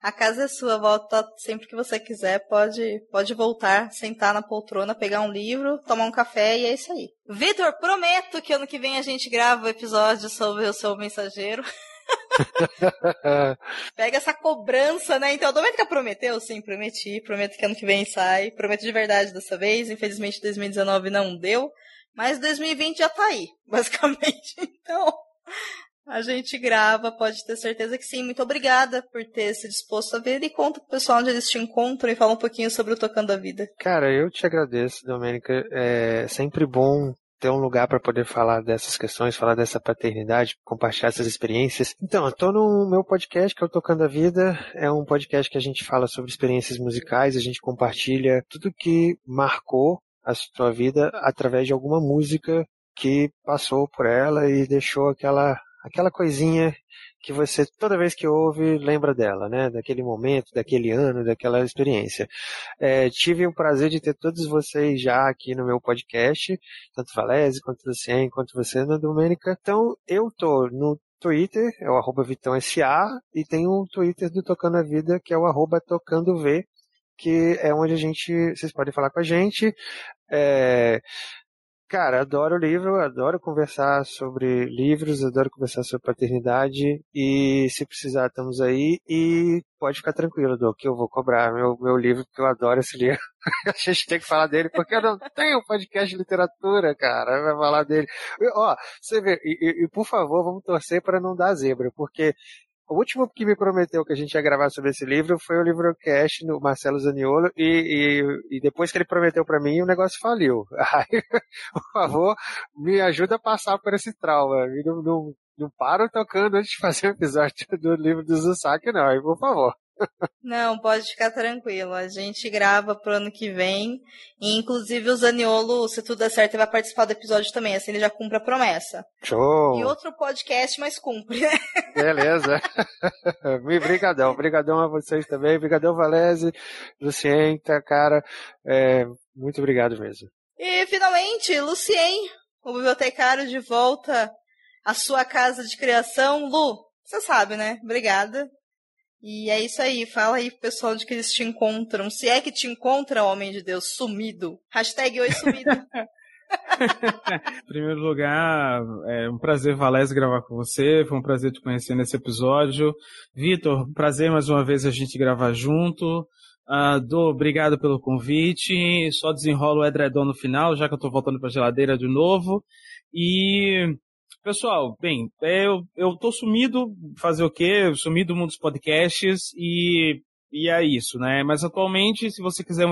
A casa é sua, volta sempre que você quiser, pode, pode voltar, sentar na poltrona, pegar um livro, tomar um café e é isso aí. Vitor, prometo que ano que vem a gente grava o episódio sobre o seu mensageiro. Pega essa cobrança, né? Então, a Domênica prometeu? Sim, prometi. Prometo que ano que vem sai. Prometo de verdade dessa vez. Infelizmente, 2019 não deu. Mas 2020 já tá aí, basicamente. Então, a gente grava, pode ter certeza que sim. Muito obrigada por ter se disposto a ver e conta pro pessoal onde eles te encontram e fala um pouquinho sobre o Tocando a Vida. Cara, eu te agradeço, Domênica. É sempre bom ter um lugar para poder falar dessas questões, falar dessa paternidade, compartilhar essas experiências. Então, eu tô no meu podcast, que é o Tocando a Vida. É um podcast que a gente fala sobre experiências musicais, a gente compartilha tudo que marcou a sua vida através de alguma música que passou por ela e deixou aquela aquela coisinha que você, toda vez que ouve, lembra dela, né? Daquele momento, daquele ano, daquela experiência. É, tive o prazer de ter todos vocês já aqui no meu podcast, tanto Valese, quanto Lucien, quanto você, Ana Domênica. Então, eu tô no Twitter, é o arroba VitãoSA, e tem um Twitter do Tocando a Vida, que é o arroba TocandoV, que é onde a gente, vocês podem falar com a gente. É, Cara, adoro livro, adoro conversar sobre livros, adoro conversar sobre paternidade e se precisar estamos aí e pode ficar tranquilo, Dô, que eu vou cobrar meu, meu livro porque eu adoro esse livro. a gente tem que falar dele porque eu não tenho podcast de literatura, cara, vai falar dele. Ó, você vê, e, e, e por favor, vamos torcer para não dar zebra, porque o último que me prometeu que a gente ia gravar sobre esse livro foi o livro Cash do Marcelo Zaniolo e, e, e depois que ele prometeu para mim o negócio faliu. Aí, por favor, me ajuda a passar por esse trauma. Não, não, não paro tocando antes de fazer o episódio do livro do Zusaki, não, por favor. Não, pode ficar tranquilo. A gente grava pro ano que vem. E inclusive o Zaniolo, se tudo der certo, ele vai participar do episódio também. Assim ele já cumpre a promessa. Show! E outro podcast, mas cumpre, né? Beleza. Obrigadão. Obrigadão a vocês também. Obrigadão, Valese, Lucienta, cara. É, muito obrigado mesmo. E finalmente, Lucien, o bibliotecário de volta a sua casa de criação. Lu, você sabe, né? Obrigada. E é isso aí, fala aí pro pessoal de que eles te encontram. Se é que te encontra, homem de Deus, sumido. Hashtag oi sumido. em primeiro lugar, é um prazer, Valese, gravar com você. Foi um prazer te conhecer nesse episódio. Vitor, prazer mais uma vez a gente gravar junto. Uh, Dô, obrigado pelo convite. Só desenrolo o edredom no final, já que eu tô voltando pra geladeira de novo. E, pessoal, bem, eu, eu tô sumido, fazer o quê? Sumido do mundo dos podcasts e e é isso, né? Mas atualmente, se você quiser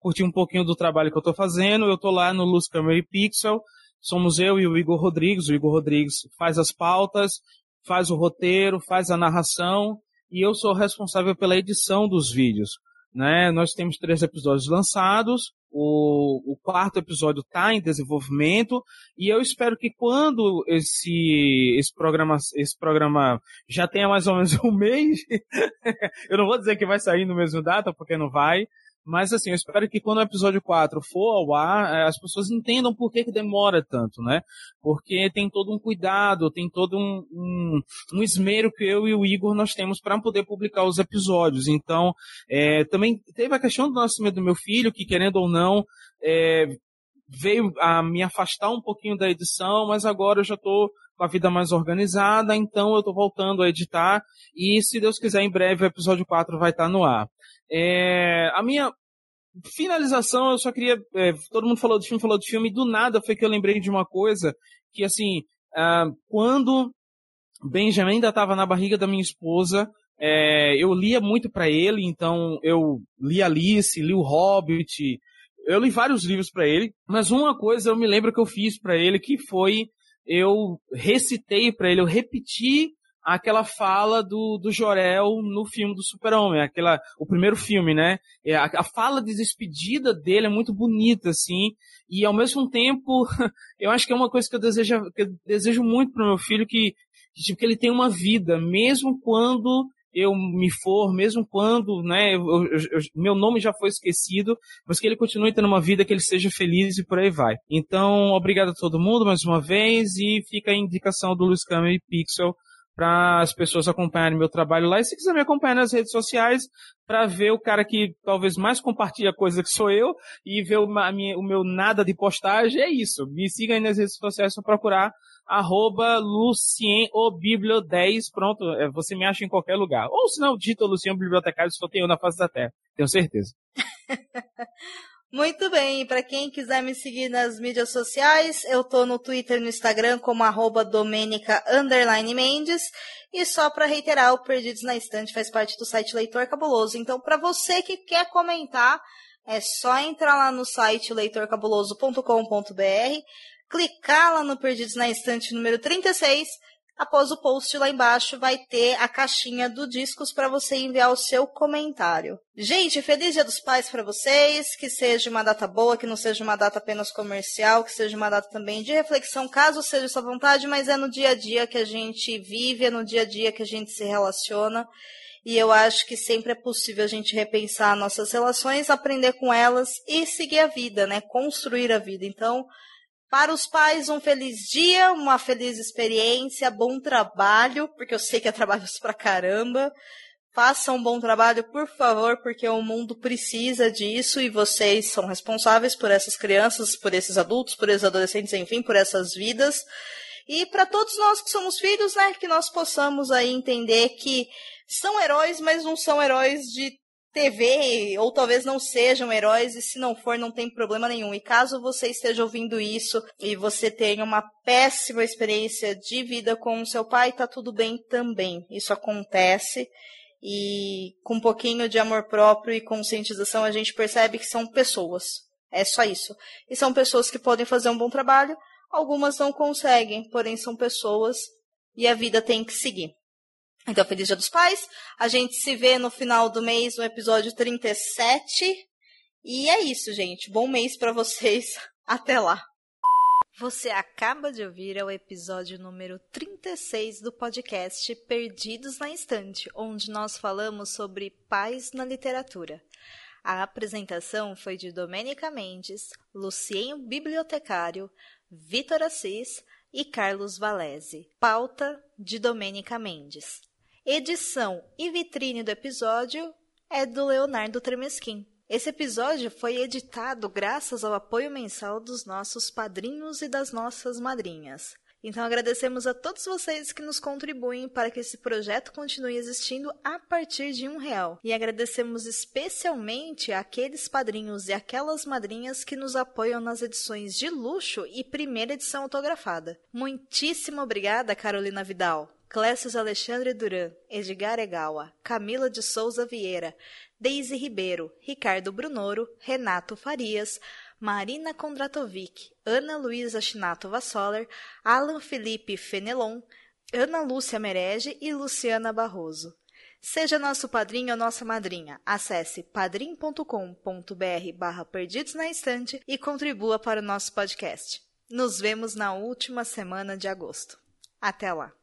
curtir um pouquinho do trabalho que eu estou fazendo, eu estou lá no Luz Camera Pixel. Somos eu e o Igor Rodrigues. O Igor Rodrigues faz as pautas, faz o roteiro, faz a narração e eu sou responsável pela edição dos vídeos. Né? Nós temos três episódios lançados, o, o quarto episódio está em desenvolvimento e eu espero que quando esse, esse, programa, esse programa já tenha mais ou menos um mês, eu não vou dizer que vai sair no mesmo data, porque não vai, mas assim, eu espero que quando o episódio 4 for ao ar, eh, as pessoas entendam por que, que demora tanto, né? Porque tem todo um cuidado, tem todo um, um, um esmero que eu e o Igor nós temos para poder publicar os episódios. Então, é, também teve a questão do nascimento do meu filho, que querendo ou não, é, veio a me afastar um pouquinho da edição, mas agora eu já estou com a vida mais organizada, então eu estou voltando a editar e se Deus quiser em breve o episódio 4 vai estar tá no ar. É, a minha finalização, eu só queria. É, todo mundo falou do filme, falou do filme, e do nada foi que eu lembrei de uma coisa que, assim, uh, quando Benjamin ainda estava na barriga da minha esposa, é, eu lia muito para ele, então eu li Alice, li o Hobbit, eu li vários livros para ele, mas uma coisa eu me lembro que eu fiz para ele que foi eu recitei para ele, eu repeti aquela fala do, do Jorel no filme do Super-Homem, aquela, o primeiro filme, né? É, a, a, fala de despedida dele é muito bonita, assim, e ao mesmo tempo, eu acho que é uma coisa que eu desejo, que eu desejo muito pro meu filho, que, tipo, que ele tenha uma vida, mesmo quando eu me for, mesmo quando, né, eu, eu, eu, meu nome já foi esquecido, mas que ele continue tendo uma vida, que ele seja feliz e por aí vai. Então, obrigado a todo mundo mais uma vez e fica a indicação do Luiz Câmara e Pixel para as pessoas acompanharem meu trabalho lá. E se quiser me acompanhar nas redes sociais, para ver o cara que talvez mais compartilha coisa que sou eu e ver o, minha, o meu nada de postagem, é isso. Me siga aí nas redes sociais, só procurar arroba lucienobiblio10, pronto, é, você me acha em qualquer lugar. Ou se não, digita Luciano Bibliotecário, só tem eu na face da terra, tenho certeza. Muito bem, para quem quiser me seguir nas mídias sociais, eu tô no Twitter e no Instagram como arroba Mendes. E só para reiterar, o Perdidos na Estante faz parte do site Leitor Cabuloso. Então, para você que quer comentar, é só entrar lá no site leitorcabuloso.com.br, clicar lá no Perdidos na Estante número 36 Após o post lá embaixo vai ter a caixinha do discos para você enviar o seu comentário. Gente, feliz Dia dos Pais para vocês, que seja uma data boa, que não seja uma data apenas comercial, que seja uma data também de reflexão, caso seja sua vontade, mas é no dia a dia que a gente vive, é no dia a dia que a gente se relaciona. E eu acho que sempre é possível a gente repensar nossas relações, aprender com elas e seguir a vida, né? Construir a vida. Então, para os pais, um feliz dia, uma feliz experiência, bom trabalho, porque eu sei que é trabalho pra caramba. Façam um bom trabalho, por favor, porque o mundo precisa disso e vocês são responsáveis por essas crianças, por esses adultos, por esses adolescentes, enfim, por essas vidas. E para todos nós que somos filhos, né, que nós possamos aí entender que são heróis, mas não são heróis de TV, ou talvez não sejam heróis, e se não for, não tem problema nenhum. E caso você esteja ouvindo isso e você tenha uma péssima experiência de vida com o seu pai, tá tudo bem também. Isso acontece. E com um pouquinho de amor próprio e conscientização, a gente percebe que são pessoas. É só isso. E são pessoas que podem fazer um bom trabalho, algumas não conseguem, porém são pessoas e a vida tem que seguir. Então, Feliz Dia dos Pais. A gente se vê no final do mês, no episódio 37. E é isso, gente. Bom mês para vocês. Até lá. Você acaba de ouvir o episódio número 36 do podcast Perdidos na Estante, onde nós falamos sobre pais na literatura. A apresentação foi de Domênica Mendes, Lucieno Bibliotecário, Vitor Assis e Carlos Valese. Pauta de Domênica Mendes. Edição e vitrine do episódio é do Leonardo Tremesquim. Esse episódio foi editado graças ao apoio mensal dos nossos padrinhos e das nossas madrinhas. Então agradecemos a todos vocês que nos contribuem para que esse projeto continue existindo a partir de um real. E agradecemos especialmente àqueles padrinhos e aquelas madrinhas que nos apoiam nas edições de luxo e primeira edição autografada. Muitíssimo obrigada, Carolina Vidal. Clécius Alexandre Duran, Edgar Egawa, Camila de Souza Vieira, Deise Ribeiro, Ricardo Brunoro, Renato Farias, Marina Kondratovic, Ana Luísa Chinato Vassoler, Alan Felipe Fenelon, Ana Lúcia Merege e Luciana Barroso. Seja nosso padrinho ou nossa madrinha. Acesse padrim.com.br barra Perdidos na Estante e contribua para o nosso podcast. Nos vemos na última semana de agosto. Até lá!